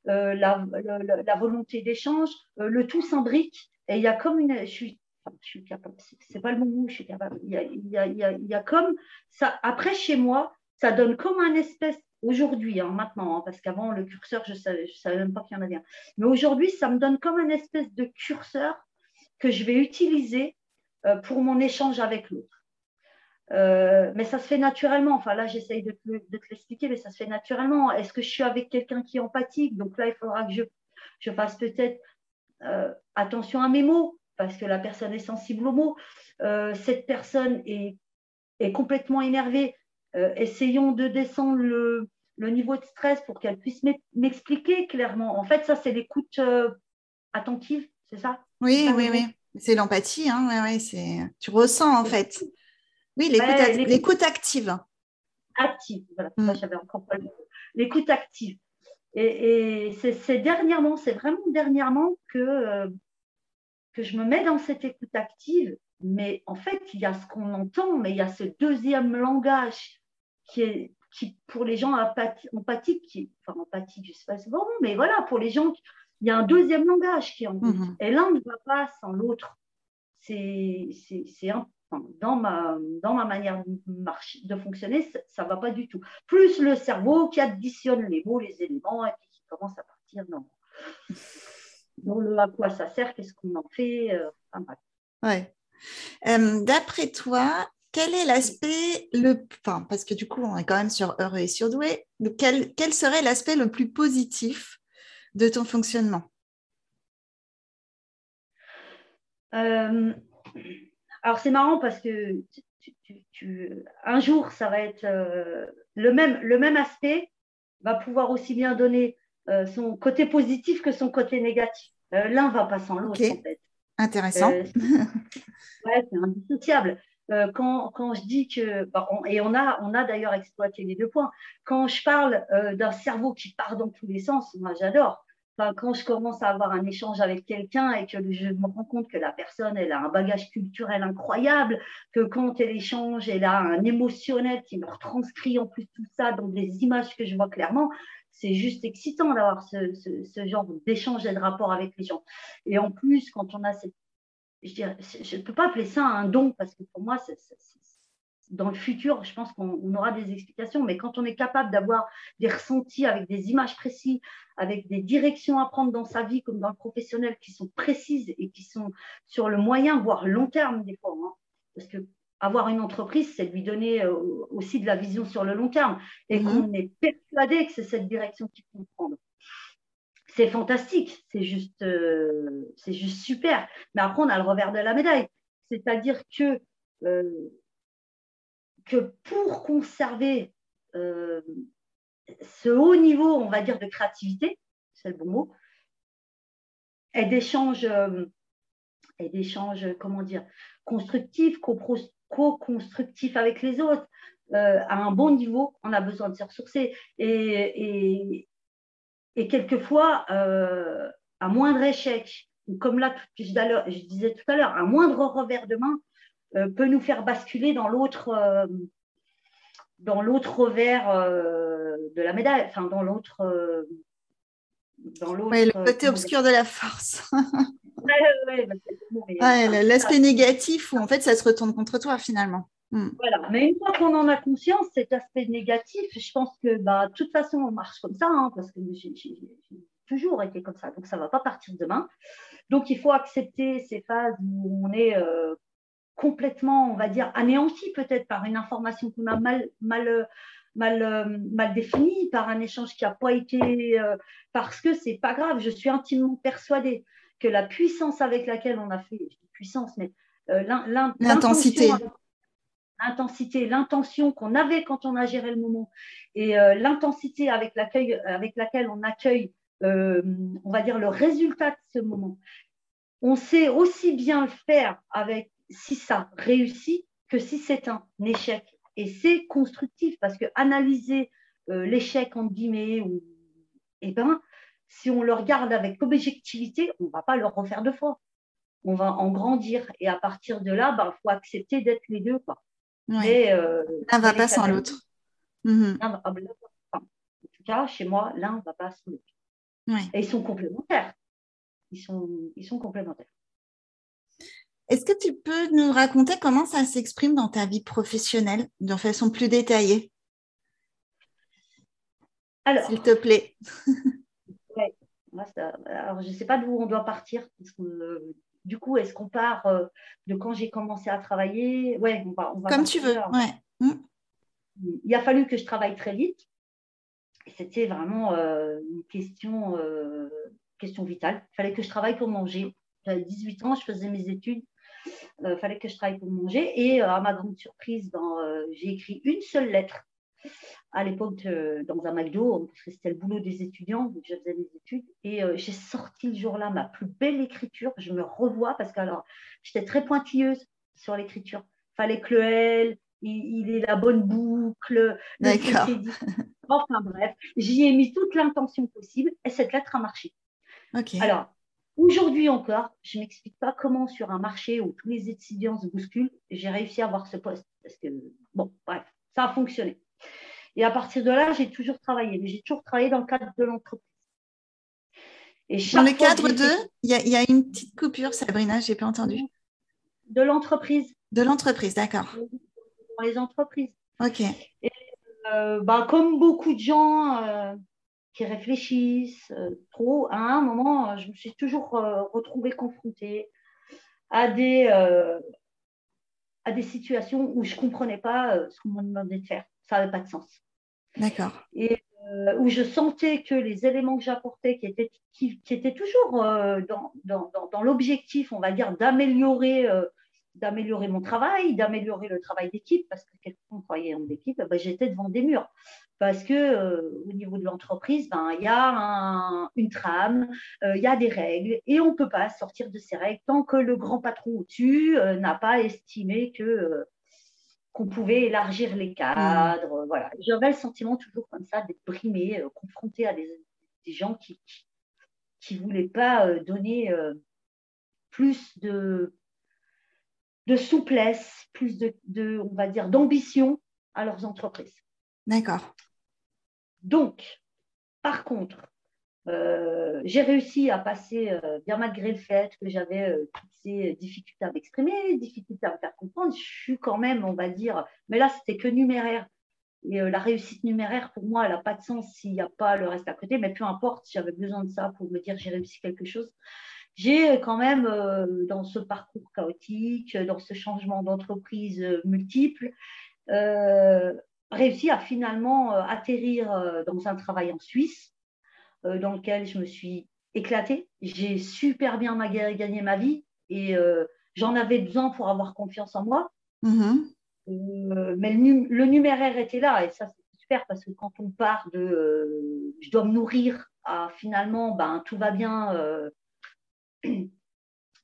euh, la, volonté d'échange, le tout s'imbrique et il y a comme une. Je suis, je suis capable, c'est pas le bon mot, je suis capable. Il y a, comme ça. Après, chez moi, ça donne comme un espèce aujourd'hui, hein, maintenant, hein, parce qu'avant, le curseur, je ne savais, je savais même pas qu'il y en avait un. Mais aujourd'hui, ça me donne comme un espèce de curseur que je vais utiliser pour mon échange avec l'autre. Euh, mais ça se fait naturellement. Enfin, là, j'essaye de, te l'expliquer, mais ça se fait naturellement. Est-ce que je suis avec quelqu'un qui est empathique? Donc là, il faudra que je, je fasse peut-être euh, attention à mes mots, parce que la personne est sensible aux mots. Euh, cette personne est, est complètement énervée. essayons de descendre le, le, niveau de stress pour qu'elle puisse m'expliquer clairement. En fait, ça, c'est l'écoute attentive, c'est ça? Oui, oui, oui. C'est l'empathie. Hein, ouais, ouais, tu ressens, en fait. Oui, l'écoute active. Active, voilà, mm. j'avais encore pas L'écoute active. Et, c'est dernièrement, c'est vraiment dernièrement que, euh, que je me mets dans cette écoute active. Mais en fait, il y a ce qu'on entend, mais il y a ce deuxième langage qui est qui, pour les gens empathiques, qui, enfin empathique, je ne sais pas si bon, mais voilà, pour les gens, il y a un deuxième langage qui est en mm-hmm. Et l'un ne va pas sans l'autre. C'est un dans ma, dans ma manière de, de fonctionner, ça ne va pas du tout. Plus le cerveau qui additionne les mots, les éléments, et puis qui commence à partir dans, dans le à quoi ça sert, qu'est-ce qu'on en fait. Euh, ouais. Euh, d'après toi, quel est l'aspect le enfin, parce que du coup on est quand même sur heureux et surdoué quel, quel serait l'aspect le plus positif de ton fonctionnement? Euh, alors c'est marrant parce que un jour, ça va être euh, le, même, le même aspect va pouvoir aussi bien donner euh, son côté positif que son côté négatif. Euh, l'un va pas sans l'autre en fait. Intéressant. *laughs* ouais, c'est indissociable. Quand, quand, je dis que, bah, et on a, on a d'ailleurs exploité les deux points, quand je parle d'un cerveau qui part dans tous les sens, moi j'adore quand je commence à avoir un échange avec quelqu'un et que je me rends compte que la personne elle a un bagage culturel incroyable, que quand elle échange, elle a un émotionnel qui me retranscrit en plus tout ça dans des images que je vois clairement, c'est juste excitant d'avoir ce, ce, genre d'échange et de rapport avec les gens. Et en plus, quand on a cette. Je ne peux pas appeler ça un don parce que pour moi, dans le futur, je pense qu'on aura des explications, mais quand on est capable d'avoir des ressentis avec des images précises, avec des directions à prendre dans sa vie comme dans le professionnel qui sont précises et qui sont sur le moyen, voire long terme des fois, hein. parce que avoir une entreprise, c'est lui donner euh, aussi de la vision sur le long terme et mhm. qu'on est persuadé que c'est cette direction qu'il faut prendre. C'est fantastique, c'est juste, euh, c'est juste super. Mais après, on a le revers de la médaille. C'est-à-dire que euh, que pour conserver euh, ce haut niveau, on va dire, de créativité, c'est le bon mot, et d'échanges, euh, et comment dire, constructifs, co-constructifs avec les autres, euh, à un bon niveau, on a besoin de se ressourcer. Et, et, quelquefois, à moindre échec, comme là, je disais tout à l'heure, un moindre revers de main, euh, peut nous faire basculer dans l'autre euh, dans l'autre revers euh, de la médaille, enfin dans l'autre dans l'autre. le côté obscur de la force. L'aspect négatif où en fait ça se retourne contre toi finalement. Hmm. Voilà, mais une fois qu'on en a conscience, cet aspect négatif, je pense que bah, de toute façon on marche comme ça, hein, parce que j'ai toujours été comme ça, donc ça ne va pas partir demain. Donc il faut accepter ces phases où on est complètement, on va dire, anéanti peut-être par une information qu'on a mal, mal, mal, mal définie, par un échange qui n'a pas été, euh, parce que c'est pas grave. Je suis intimement persuadée que la puissance avec laquelle on a fait, puissance, mais euh, l'intensité. L'intensité, l'intention qu'on avait quand on a géré le moment et euh, l'intensité avec, avec laquelle on accueille, on va dire, le résultat de ce moment. On sait aussi bien le faire avec si ça réussit que si c'est un échec. Et c'est constructif parce que analyser euh, l'échec, entre guillemets, ou, eh ben, si on le regarde avec objectivité, on ne va pas le refaire deux fois. On va en grandir. Et à partir de là, il ben, faut accepter d'être les deux. Quoi. Euh, l'un ne va pas sans l'autre. En tout cas, chez moi, l'un ne va pas sans l'autre. Et ils sont complémentaires. Ils sont, ils sont complémentaires. Est-ce que tu peux nous raconter comment ça s'exprime dans ta vie professionnelle de façon plus détaillée? Alors, s'il te plaît. *laughs* alors, je ne sais pas d'où on doit partir. du coup, est-ce qu'on part euh, de quand j'ai commencé à travailler? Ouais, Comme tu veux. Hmm. Il a fallu que je travaille très vite. C'était vraiment euh, une question, euh, question vitale. Il fallait que je travaille pour manger. J'avais 18 ans, je faisais mes études il euh, fallait que je travaille pour manger. Et euh, à ma grande surprise, ben, euh, j'ai écrit une seule lettre à l'époque dans un McDo, parce que c'était le boulot des étudiants, donc je faisais mes études. Et j'ai sorti le jour-là ma plus belle écriture. Je me revois parce que alors j'étais très pointilleuse sur l'écriture. Il fallait que le L, il, ait la bonne boucle. D'accord. Enfin bref, j'y ai mis toute l'intention possible et cette lettre a marché. Alors, Aujourd'hui encore, je ne m'explique pas comment sur un marché où tous les étudiants se bousculent, j'ai réussi à avoir ce poste. Parce que, bon, bref, ça a fonctionné. Et à partir de là, j'ai toujours travaillé, mais j'ai toujours travaillé dans le cadre de l'entreprise. Et dans le cadre de, il y, a une petite coupure, Sabrina, je n'ai pas entendu. De l'entreprise. De l'entreprise, d'accord. Dans les entreprises. Ok. Et, euh, bah, comme beaucoup de gens, euh, qui réfléchissent euh, trop. À un moment, euh, je me suis toujours euh, retrouvée confrontée à des, à des situations où je ne comprenais pas ce qu'on me demandait de faire. Ça n'avait pas de sens. D'accord. Et où je sentais que les éléments que j'apportais, qui étaient, qui, étaient toujours dans, dans, dans, l'objectif, on va dire, d'améliorer d'améliorer mon travail, d'améliorer le travail d'équipe, parce que quelqu'un croyait en équipe, ben, j'étais devant des murs parce que euh, au niveau de l'entreprise, ben, il y a une trame, euh, il y a des règles, et on ne peut pas sortir de ces règles tant que le grand patron au-dessus euh, n'a pas estimé que qu'on pouvait élargir les cadres. Voilà. J'avais le sentiment toujours comme ça d'être brimé, confronté à des, gens qui qui ne voulaient pas donner plus de, de souplesse, plus de, de on va dire, d'ambition à leurs entreprises. D'accord. Donc, par contre, Euh, j'ai réussi à passer, euh, bien malgré le fait que j'avais euh, toutes ces difficultés à m'exprimer, difficultés à me faire comprendre, je suis quand même, on va dire, mais là, c'était que numéraire. Et la réussite numéraire, pour moi, elle n'a pas de sens s'il n'y a pas le reste à côté, mais peu importe, j'avais besoin de ça pour me dire j'ai réussi quelque chose. J'ai quand même, dans ce parcours chaotique, dans ce changement d'entreprise multiple, réussi à finalement atterrir dans un travail en Suisse euh, dans lequel je me suis éclatée. J'ai super bien gagné ma vie et euh, j'en avais besoin pour avoir confiance en moi. Mm-hmm. Euh, mais le, numéraire était là et ça c'est super parce que quand on part de je dois me nourrir à finalement ben, tout va bien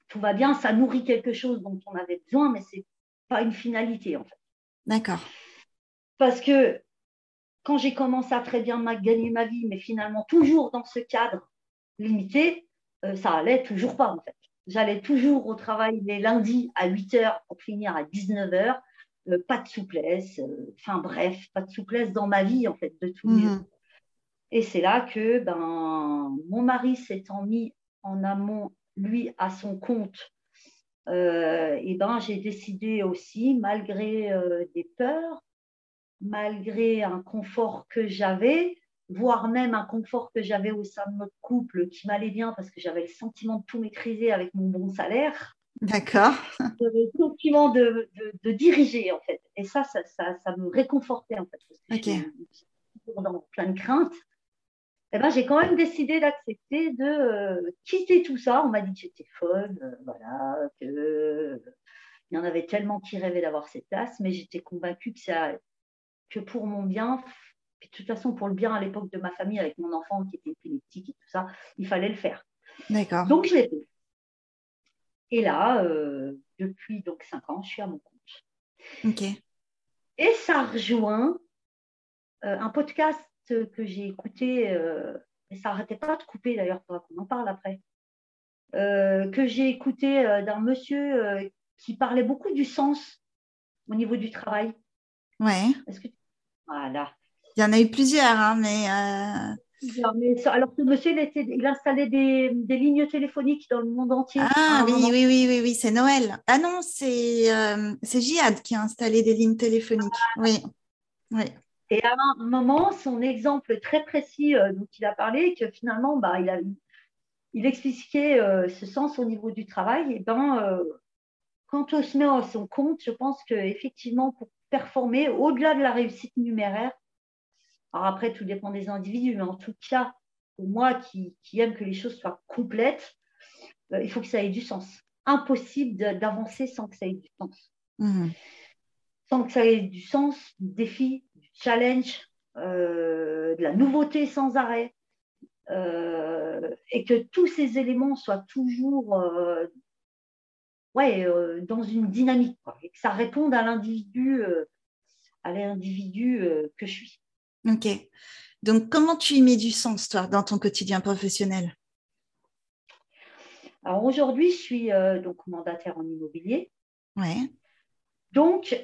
tout va bien ça nourrit quelque chose dont on avait besoin mais c'est pas une finalité en fait d'accord parce que quand j'ai commencé à très bien gagner ma vie, mais finalement toujours dans ce cadre limité, euh, ça allait toujours pas en fait. J'allais toujours au travail les lundis à 8 h pour finir à 19 h euh, pas de souplesse, euh, enfin bref, pas de souplesse dans ma vie en fait de les mmh. Et c'est là que ben, mon mari s'étant mis en amont, lui, à son compte, et ben, j'ai décidé aussi, malgré des peurs, malgré un confort que j'avais, voire même un confort que j'avais au sein de notre couple qui m'allait bien parce que j'avais le sentiment de tout maîtriser avec mon bon salaire. D'accord. Le sentiment de, de, diriger, en fait. Et ça, ça, ça, me réconfortait, en fait. Parce que okay. dans plein de craintes. Eh ben, j'ai quand même décidé d'accepter de euh, quitter tout ça. On m'a dit que j'étais folle, euh, voilà, que il y en avait tellement qui rêvaient d'avoir cette place, mais j'étais convaincue que ça, que pour mon bien, de toute façon pour le bien à l'époque de ma famille avec mon enfant qui était épileptique et tout ça, il fallait le faire. D'accord. Donc je l'ai fait. Et là, euh, depuis donc cinq ans, je suis à mon compte. Ok. Et ça rejoint euh, un podcast que j'ai écouté, euh, et ça n'arrêtait pas de couper d'ailleurs, qu'on en parle après, que j'ai écouté d'un monsieur qui parlait beaucoup du sens au niveau du travail. Ouais. Que voilà. Il y en a eu plusieurs, hein, mais. Euh, alors ce monsieur, il, était, il installait des, des, lignes téléphoniques dans le monde entier. Ah oui, oui, oui, oui, oui, c'est Noël. Ah non, c'est euh, Jihad qui a installé des lignes téléphoniques. Oui. oui. Et à un moment, son exemple très précis euh, dont il a parlé, que finalement, bah, il, a, il expliquait ce sens au niveau du travail. Et ben, quand on se met à son compte, je pense qu'effectivement, pour performer au-delà de la réussite numéraire. Alors après, tout dépend des individus, mais en tout cas, pour moi qui, aime que les choses soient complètes, euh, il faut que ça ait du sens. Impossible d'avancer sans que ça ait du sens. Mmh. Sans que ça ait du sens, défi, challenge, euh, de la nouveauté sans arrêt. Euh, et que tous ces éléments soient toujours ouais, euh, dans une dynamique, et que ça réponde à l'individu, à l'individu que je suis. Ok. Donc, comment tu y mets du sens, toi, dans ton quotidien professionnel? Alors, aujourd'hui, je suis donc mandataire en immobilier. Ouais. Donc,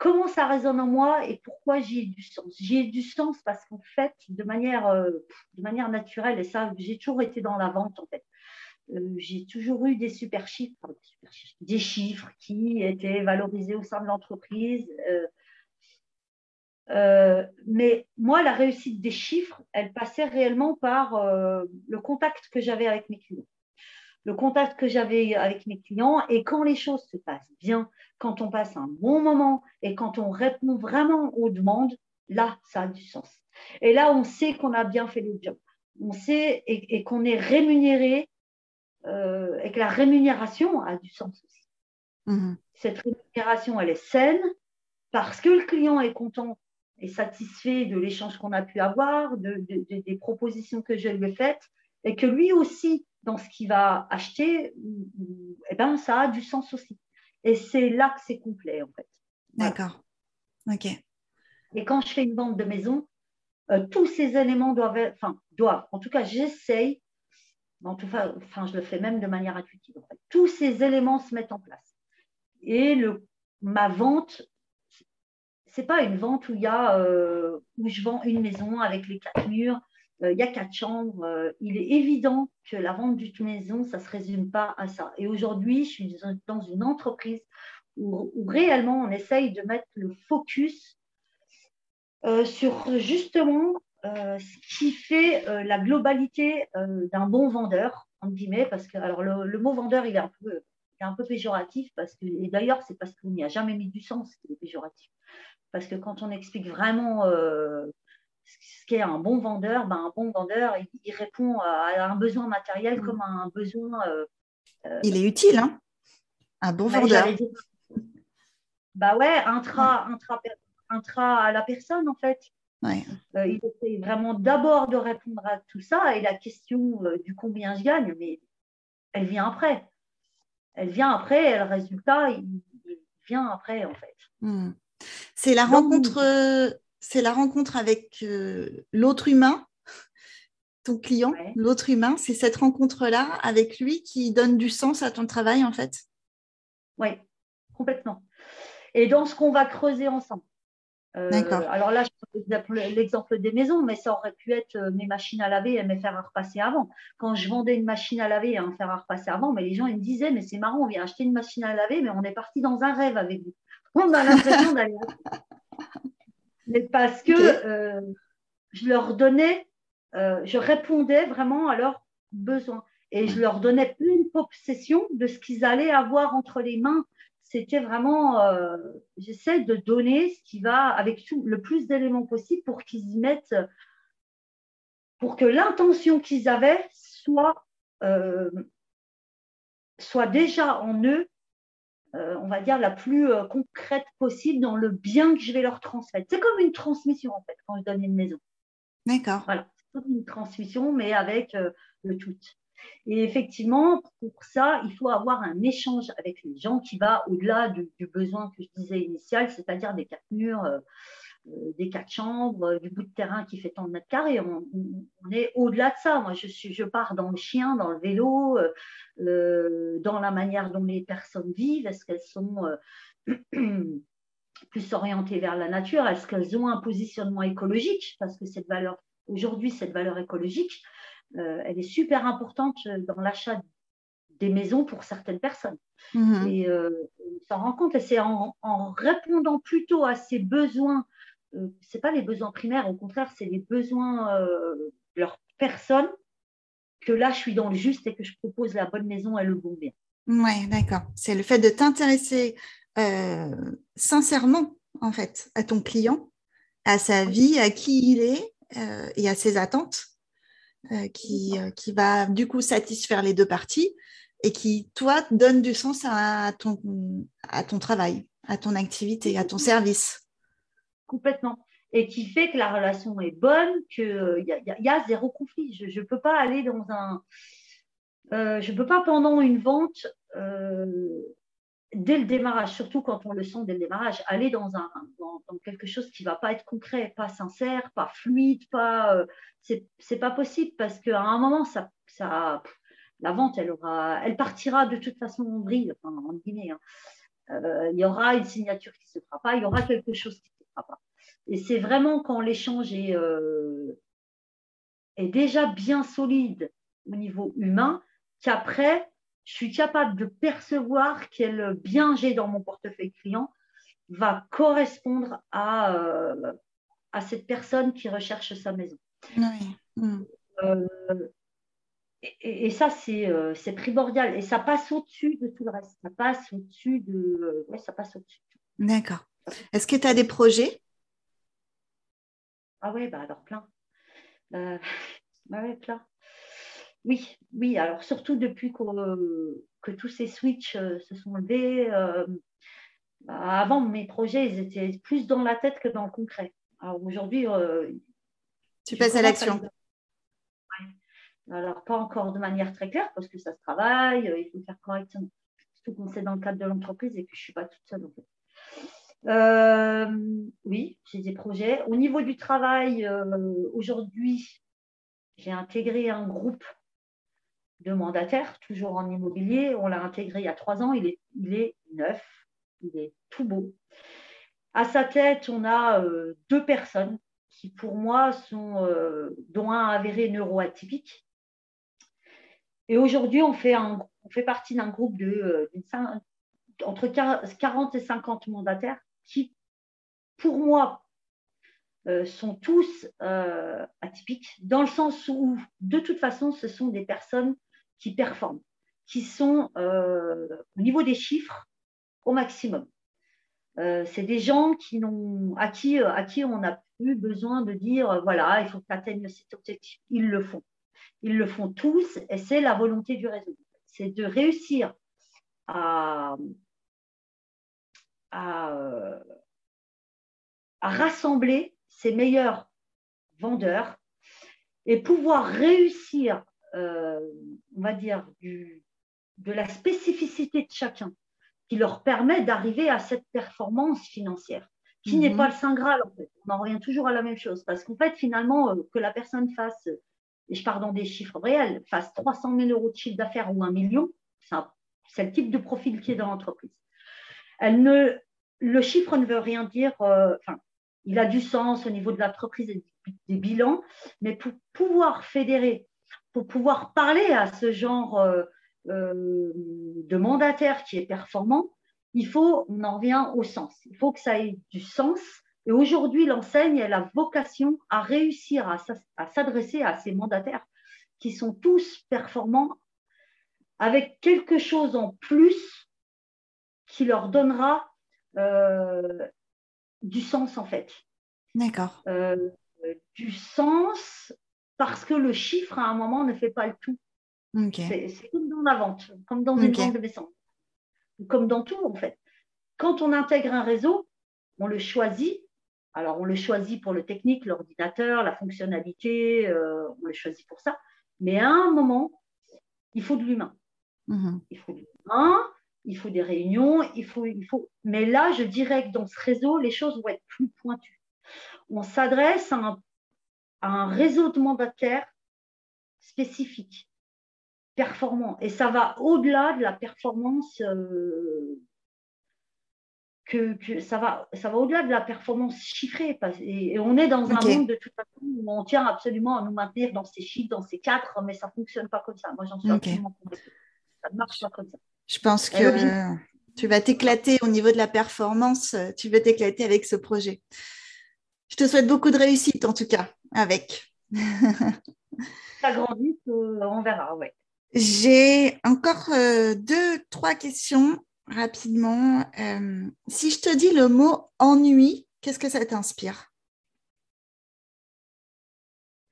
comment ça résonne en moi et pourquoi j'y ai du sens J'y ai du sens parce qu'en fait, de manière, de manière naturelle, et ça, j'ai toujours été dans la vente, en fait. Euh, j'ai toujours eu des super chiffres, des, chiffres qui étaient valorisés au sein de l'entreprise. Euh, euh, mais moi, la réussite des chiffres, elle passait réellement par le contact que j'avais avec mes clients. Le contact que j'avais avec mes clients et quand les choses se passent bien, quand on passe un bon moment et quand on répond vraiment aux demandes, là, ça a du sens. Et là, on sait qu'on a bien fait le job. On sait et qu'on est rémunéré euh, et que la rémunération a du sens aussi. Mhm. Cette rémunération, elle est saine parce que le client est content et satisfait de l'échange qu'on a pu avoir, des propositions que je lui ai faites, et que lui aussi, dans ce qu'il va acheter, eh ben, ça a du sens aussi. Et c'est là que c'est complet, en fait. D'accord. OK. Et quand je fais une vente de maison, euh, tous ces éléments doivent, enfin, doivent, en tout cas, j'essaye en tout cas, enfin, je le fais même de manière intuitive. Tous ces éléments se mettent en place. Et le, ma vente, c'est pas une vente où il y a euh, où je vends une maison avec les quatre murs, il y a quatre chambres. Euh, il est évident que la vente d'une maison, ça se résume pas à ça. Et aujourd'hui, je suis dans une entreprise où, réellement on essaye de mettre le focus sur justement ce qui fait la globalité d'un bon vendeur, entre guillemets, parce que alors le, mot vendeur, il est un peu, un peu péjoratif, parce que, et d'ailleurs, c'est parce qu'on n'y a jamais mis du sens qu'il est péjoratif. Parce que quand on explique vraiment euh, ce qu'est un bon vendeur, ben, un bon vendeur, il, répond à un besoin matériel mm. comme à un besoin. Euh, euh, il est utile, hein Un bon vendeur. Bah ouais, intra, intra, intra à la personne, en fait. il essaie vraiment d'abord de répondre à tout ça et la question du combien je gagne, mais elle vient après. Elle vient après et le résultat, il, vient après, en fait. Mm. C'est la, rencontre, euh, c'est la rencontre avec euh, l'autre humain, ton client, l'autre humain. C'est cette rencontre-là avec lui qui donne du sens à ton travail, en fait. Oui, complètement. Et dans ce qu'on va creuser ensemble. Euh, D'accord. Alors là, je l'exemple des maisons, mais ça aurait pu être mes machines à laver et mes fer à repasser avant. Quand je vendais une machine à laver et un fer à repasser avant, mais les gens ils me disaient, mais c'est marrant, on vient acheter une machine à laver, mais on est parti dans un rêve avec vous on a l'impression d'aller. Mais parce que euh, je leur donnais, euh, je répondais vraiment à leurs besoins. Et je leur donnais pleine possession de ce qu'ils allaient avoir entre les mains. C'était vraiment, euh, j'essaie de donner ce qui va avec tout, le plus d'éléments possible pour qu'ils y mettent, pour que l'intention qu'ils avaient soit, soit déjà en eux euh, on va dire, la plus euh, concrète possible dans le bien que je vais leur transmettre. C'est comme une transmission, en fait, quand je donne une maison. D'accord. Voilà, c'est comme une transmission, mais avec euh, le tout. Et effectivement, pour ça, il faut avoir un échange avec les gens qui va au-delà du, besoin que je disais initial, c'est-à-dire des quatre murs, euh, des quatre chambres, euh, du bout de terrain qui fait tant de mètres carrés. On, est au-delà de ça. Moi, je, suis, je pars dans le chien, dans le vélo, euh, dans la manière dont les personnes vivent. Est-ce qu'elles sont *clears throat* plus orientées vers la nature? Est-ce qu'elles ont un positionnement écologique? Parce que cette valeur, aujourd'hui, cette valeur écologique, elle est super importante dans l'achat des maisons pour certaines personnes. Mmh et on s'en rend compte, et c'est en, en, répondant plutôt à ces besoins euh, c'est pas les besoins primaires, au contraire, c'est les besoins euh, de leur personne que là, je suis dans le juste et que je propose la bonne maison et le bon bien. Oui, d'accord. C'est le fait de t'intéresser euh, sincèrement, en fait, à ton client, à sa vie, à qui il est et à ses attentes, qui, qui va du coup satisfaire les deux parties et qui, toi, donne du sens à ton, à ton travail, à ton activité, à ton service complètement. Et qui fait que la relation est bonne, qu'il euh, y, a zéro conflit. Je ne peux pas aller dans un. Euh, je ne peux pas pendant une vente, euh, dès le démarrage, surtout quand on le sent dès le démarrage, aller dans, un, dans, quelque chose qui ne va pas être concret, pas sincère, pas fluide, pas. c'est pas possible parce qu'à un moment, ça, ça, la vente, elle, aura, elle partira de toute façon en brille, en guillemets. Hein. il y aura une signature qui ne se fera pas, il y aura quelque chose qui et c'est vraiment quand l'échange euh, est, déjà bien solide au niveau humain qu'après, je suis capable de percevoir quel bien j'ai dans mon portefeuille client va correspondre à, euh, à cette personne qui recherche sa maison. Mm. Euh, et, ça, c'est primordial. Et ça passe au-dessus de tout le reste. Ça passe au-dessus de. ça passe au-dessus. D'accord. Est-ce que tu as des projets? Ah oui, bah alors plein. Euh, *laughs* plein. Oui, oui, alors surtout depuis que tous ces switches euh, se sont levés. Euh, bah, avant, mes projets, ils étaient plus dans la tête que dans le concret. Alors aujourd'hui. tu passes à l'action. Alors, pas encore de manière très claire parce que ça se travaille, il faut faire correctement. Surtout quand c'est dans le cadre de l'entreprise et que je ne suis pas toute seule. En fait. Euh, oui, j'ai des projets. Au niveau du travail, euh, aujourd'hui, j'ai intégré un groupe de mandataires, toujours en immobilier. On l'a intégré il y a trois ans. Il est, il est neuf, il est tout beau. À sa tête, on a deux personnes qui, pour moi, sont, dont un avéré neuroatypique. Et aujourd'hui, on, fait on fait partie d'un groupe de, entre 40 et 50 mandataires qui, pour moi, euh, sont tous euh, atypiques, dans le sens où, de toute façon, ce sont des personnes qui performent, qui sont euh, au niveau des chiffres au maximum. c'est des gens qui à, qui, à qui on n'a plus besoin de dire, voilà, il faut que tu atteignes cet objectif. Ils le font. Ils le font tous et c'est la volonté du réseau. C'est de réussir à, à, à rassembler ses meilleurs vendeurs et pouvoir réussir, euh, on va dire, de la spécificité de chacun qui leur permet d'arriver à cette performance financière, qui n'est mhm. pas le Saint Graal en fait. On en revient toujours à la même chose parce qu'en fait, finalement, euh, que la personne fasse, et je pars dans des chiffres réels, fasse 300 000 euros de chiffre d'affaires ou un million, c'est le type de profil qui est dans l'entreprise. Elle ne, le chiffre ne veut rien dire, euh, il a du sens au niveau de l'entreprise et des bilans, mais pour pouvoir fédérer, pour pouvoir parler à ce genre euh, euh, de mandataire qui est performant, il faut, on en revient au sens. Il faut que ça ait du sens. Et aujourd'hui, l'enseigne a la vocation à réussir à, s'adresser à ces mandataires qui sont tous performants avec quelque chose en plus qui leur donnera euh, du sens en fait. D'accord. Euh, du sens parce que le chiffre à un moment ne fait pas le tout. C'est comme dans la vente, comme dans une vente de maison, comme dans tout en fait. Quand on intègre un réseau, on le choisit. Alors on le choisit pour le technique, l'ordinateur, la fonctionnalité, euh, on le choisit pour ça. Mais à un moment, il faut de l'humain. Mhm. Il faut de l'humain, il faut des réunions, il faut, il faut. Mais là, je dirais que dans ce réseau, les choses vont être plus pointues. On s'adresse à un, réseau de mandataires spécifique, performant. Et ça va au-delà de la performance. Euh, que, ça va, ça va au-delà de la performance chiffrée. Et, on est dans un monde de toute façon où on tient absolument à nous maintenir dans ces chiffres, dans ces quatre, mais ça ne fonctionne pas comme ça. Moi, j'en suis absolument convaincue. Ça ne marche pas comme ça. Je pense eh que tu vas t'éclater au niveau de la performance. Tu vas t'éclater avec ce projet. Je te souhaite beaucoup de réussite, en tout cas, avec. Ça grandit, euh, on verra, ouais. J'ai encore euh, deux, trois questions rapidement. Euh, si je te dis le mot ennui, qu'est-ce que ça t'inspire?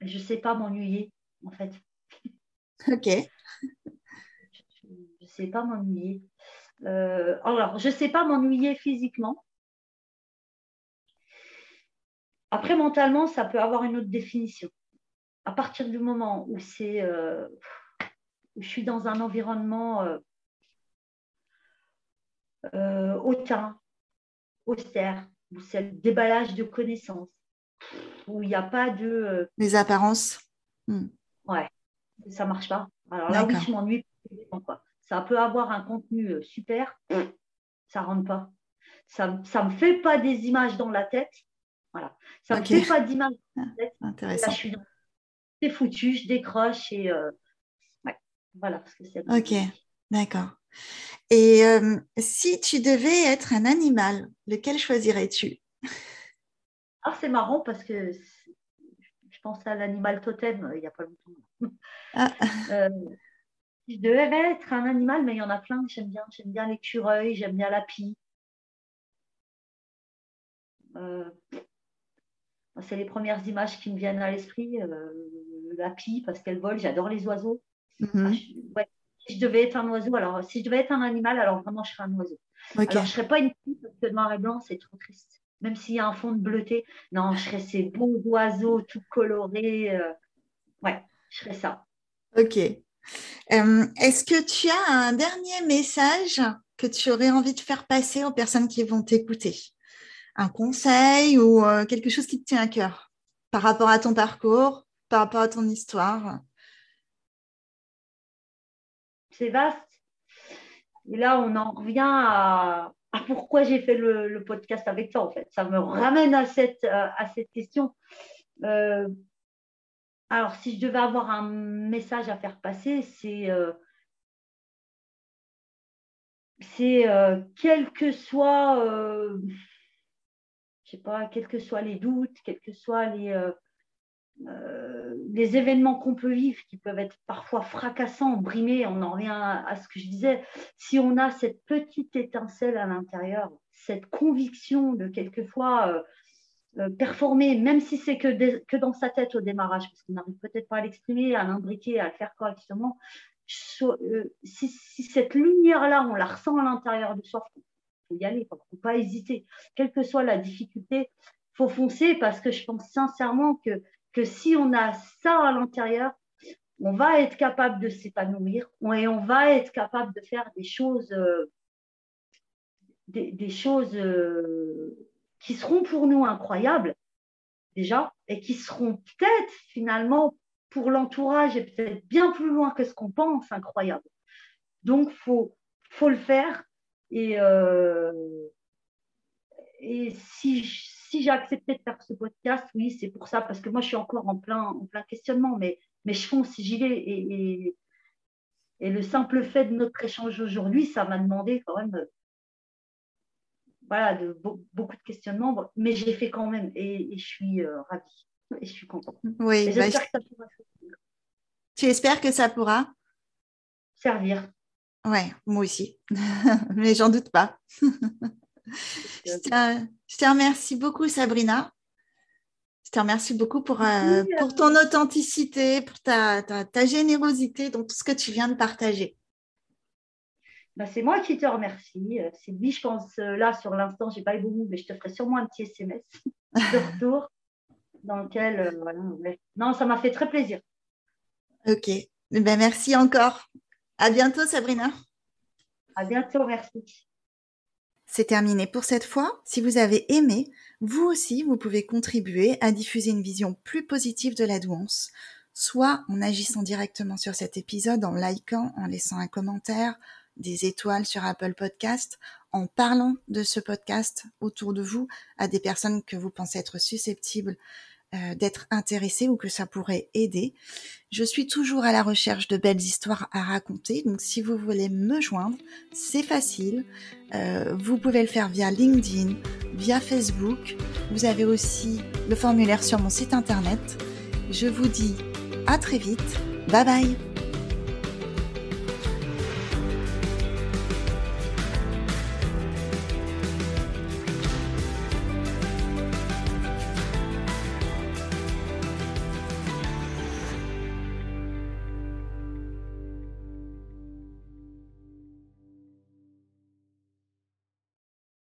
Je ne sais pas m'ennuyer, en fait. Ok sais pas m'ennuyer. Euh, alors, je ne sais pas m'ennuyer physiquement. Après, mentalement, ça peut avoir une autre définition. À partir du moment où c'est, euh, je suis dans un environnement euh, hautain, austère, où c'est le déballage de connaissances, où il n'y a pas de. Les apparences. Hmm. Ouais, ça marche pas. Alors là, oui, je m'ennuie. Quoi ça peut avoir un contenu euh, super, ça rentre pas. Ça ne me fait pas des images dans la tête. Voilà. Ça ne me fait pas d'images dans la tête. Intéressant. C'est foutu, je décroche et euh, voilà. ok, d'accord. Et euh, si tu devais être un animal, lequel choisirais-tu? Ah, c'est marrant parce que je pense à l'animal totem il n'y a pas longtemps. Ah *laughs* je devais être un animal, mais il y en a plein que j'aime bien. J'aime bien l'écureuil, j'aime bien la pie. Euh, c'est les premières images qui me viennent à l'esprit. Euh, la pie, parce qu'elle vole, j'adore les oiseaux. Mm-hmm. Ah, si je devais être un oiseau, alors si je devais être un animal, alors vraiment je serais un oiseau. Alors je ne serais pas une pie parce que noir et blanc, c'est trop triste. Même s'il y a un fond de bleuté, non, je serais ces beaux oiseaux tout colorés. Euh, ouais, je serais ça. Ok. Euh, est-ce que tu as un dernier message que tu aurais envie de faire passer aux personnes qui vont t'écouter? Un conseil ou euh, quelque chose qui te tient à cœur par rapport à ton parcours, par rapport à ton histoire? C'est vaste. Et là, on en revient à, pourquoi j'ai fait le, podcast avec toi, en fait. Ça me ramène à cette, à cette question. Alors, si je devais avoir un message à faire passer, c'est quel que soit, sais pas, quels que soient les doutes, quels que soient les, euh, événements qu'on peut vivre qui peuvent être parfois fracassants, brimés, on en revient à, ce que je disais, si on a cette petite étincelle à l'intérieur, cette conviction de quelquefois euh, euh, performer, même si c'est que, que dans sa tête au démarrage, parce qu'on n'arrive peut-être pas à l'exprimer, à l'imbriquer, à le faire correctement, si, cette lumière-là, on la ressent à l'intérieur de soi, il faut y aller, il ne faut pas hésiter, quelle que soit la difficulté, faut foncer parce que je pense sincèrement que si on a ça à l'intérieur, on va être capable de s'épanouir et on va être capable de faire des choses, euh, des, choses euh, qui seront pour nous incroyables déjà et qui seront peut-être finalement pour l'entourage et peut-être bien plus loin que ce qu'on pense incroyables. Donc, faut, faut le faire. Et, euh, et si, si j'ai accepté de faire ce podcast, oui, c'est pour ça, parce que moi, je suis encore en plein, en plein questionnement, mais, mais je fonce, j'y vais. Et, et, le simple fait de notre échange aujourd'hui, ça m'a demandé quand même voilà, de, beaucoup de questionnements, mais j'ai fait quand même, et, je suis euh, ravie, et je suis contente. Oui, bah, j'espère que ça pourra Tu espères que ça pourra servir. Ouais, moi aussi, *laughs* mais j'en doute pas. *laughs* je, te, remercie beaucoup, Sabrina. Je te remercie beaucoup pour, euh, pour ton authenticité, pour ta, ta, générosité, dans tout ce que tu viens de partager. Bah, c'est moi qui te remercie. Euh, dit, je pense, euh, là, sur l'instant, je n'ai pas eu beaucoup, mais je te ferai sûrement un petit SMS *laughs* de retour dans lequel, Non, ça m'a fait très plaisir. Ok. Ben, merci encore. À bientôt, Sabrina. À bientôt, merci. C'est terminé pour cette fois. Si vous avez aimé, vous aussi, vous pouvez contribuer à diffuser une vision plus positive de la douance, soit en agissant directement sur cet épisode, en likant, en laissant un commentaire, des étoiles sur Apple Podcast, en parlant de ce podcast autour de vous à des personnes que vous pensez être susceptibles euh, d'être intéressé ou que ça pourrait aider. Je suis toujours à la recherche de belles histoires à raconter, donc si vous voulez me joindre, c'est facile. Euh, vous pouvez le faire via LinkedIn, via Facebook. Vous avez aussi le formulaire sur mon site internet. Je vous dis à très vite. Bye bye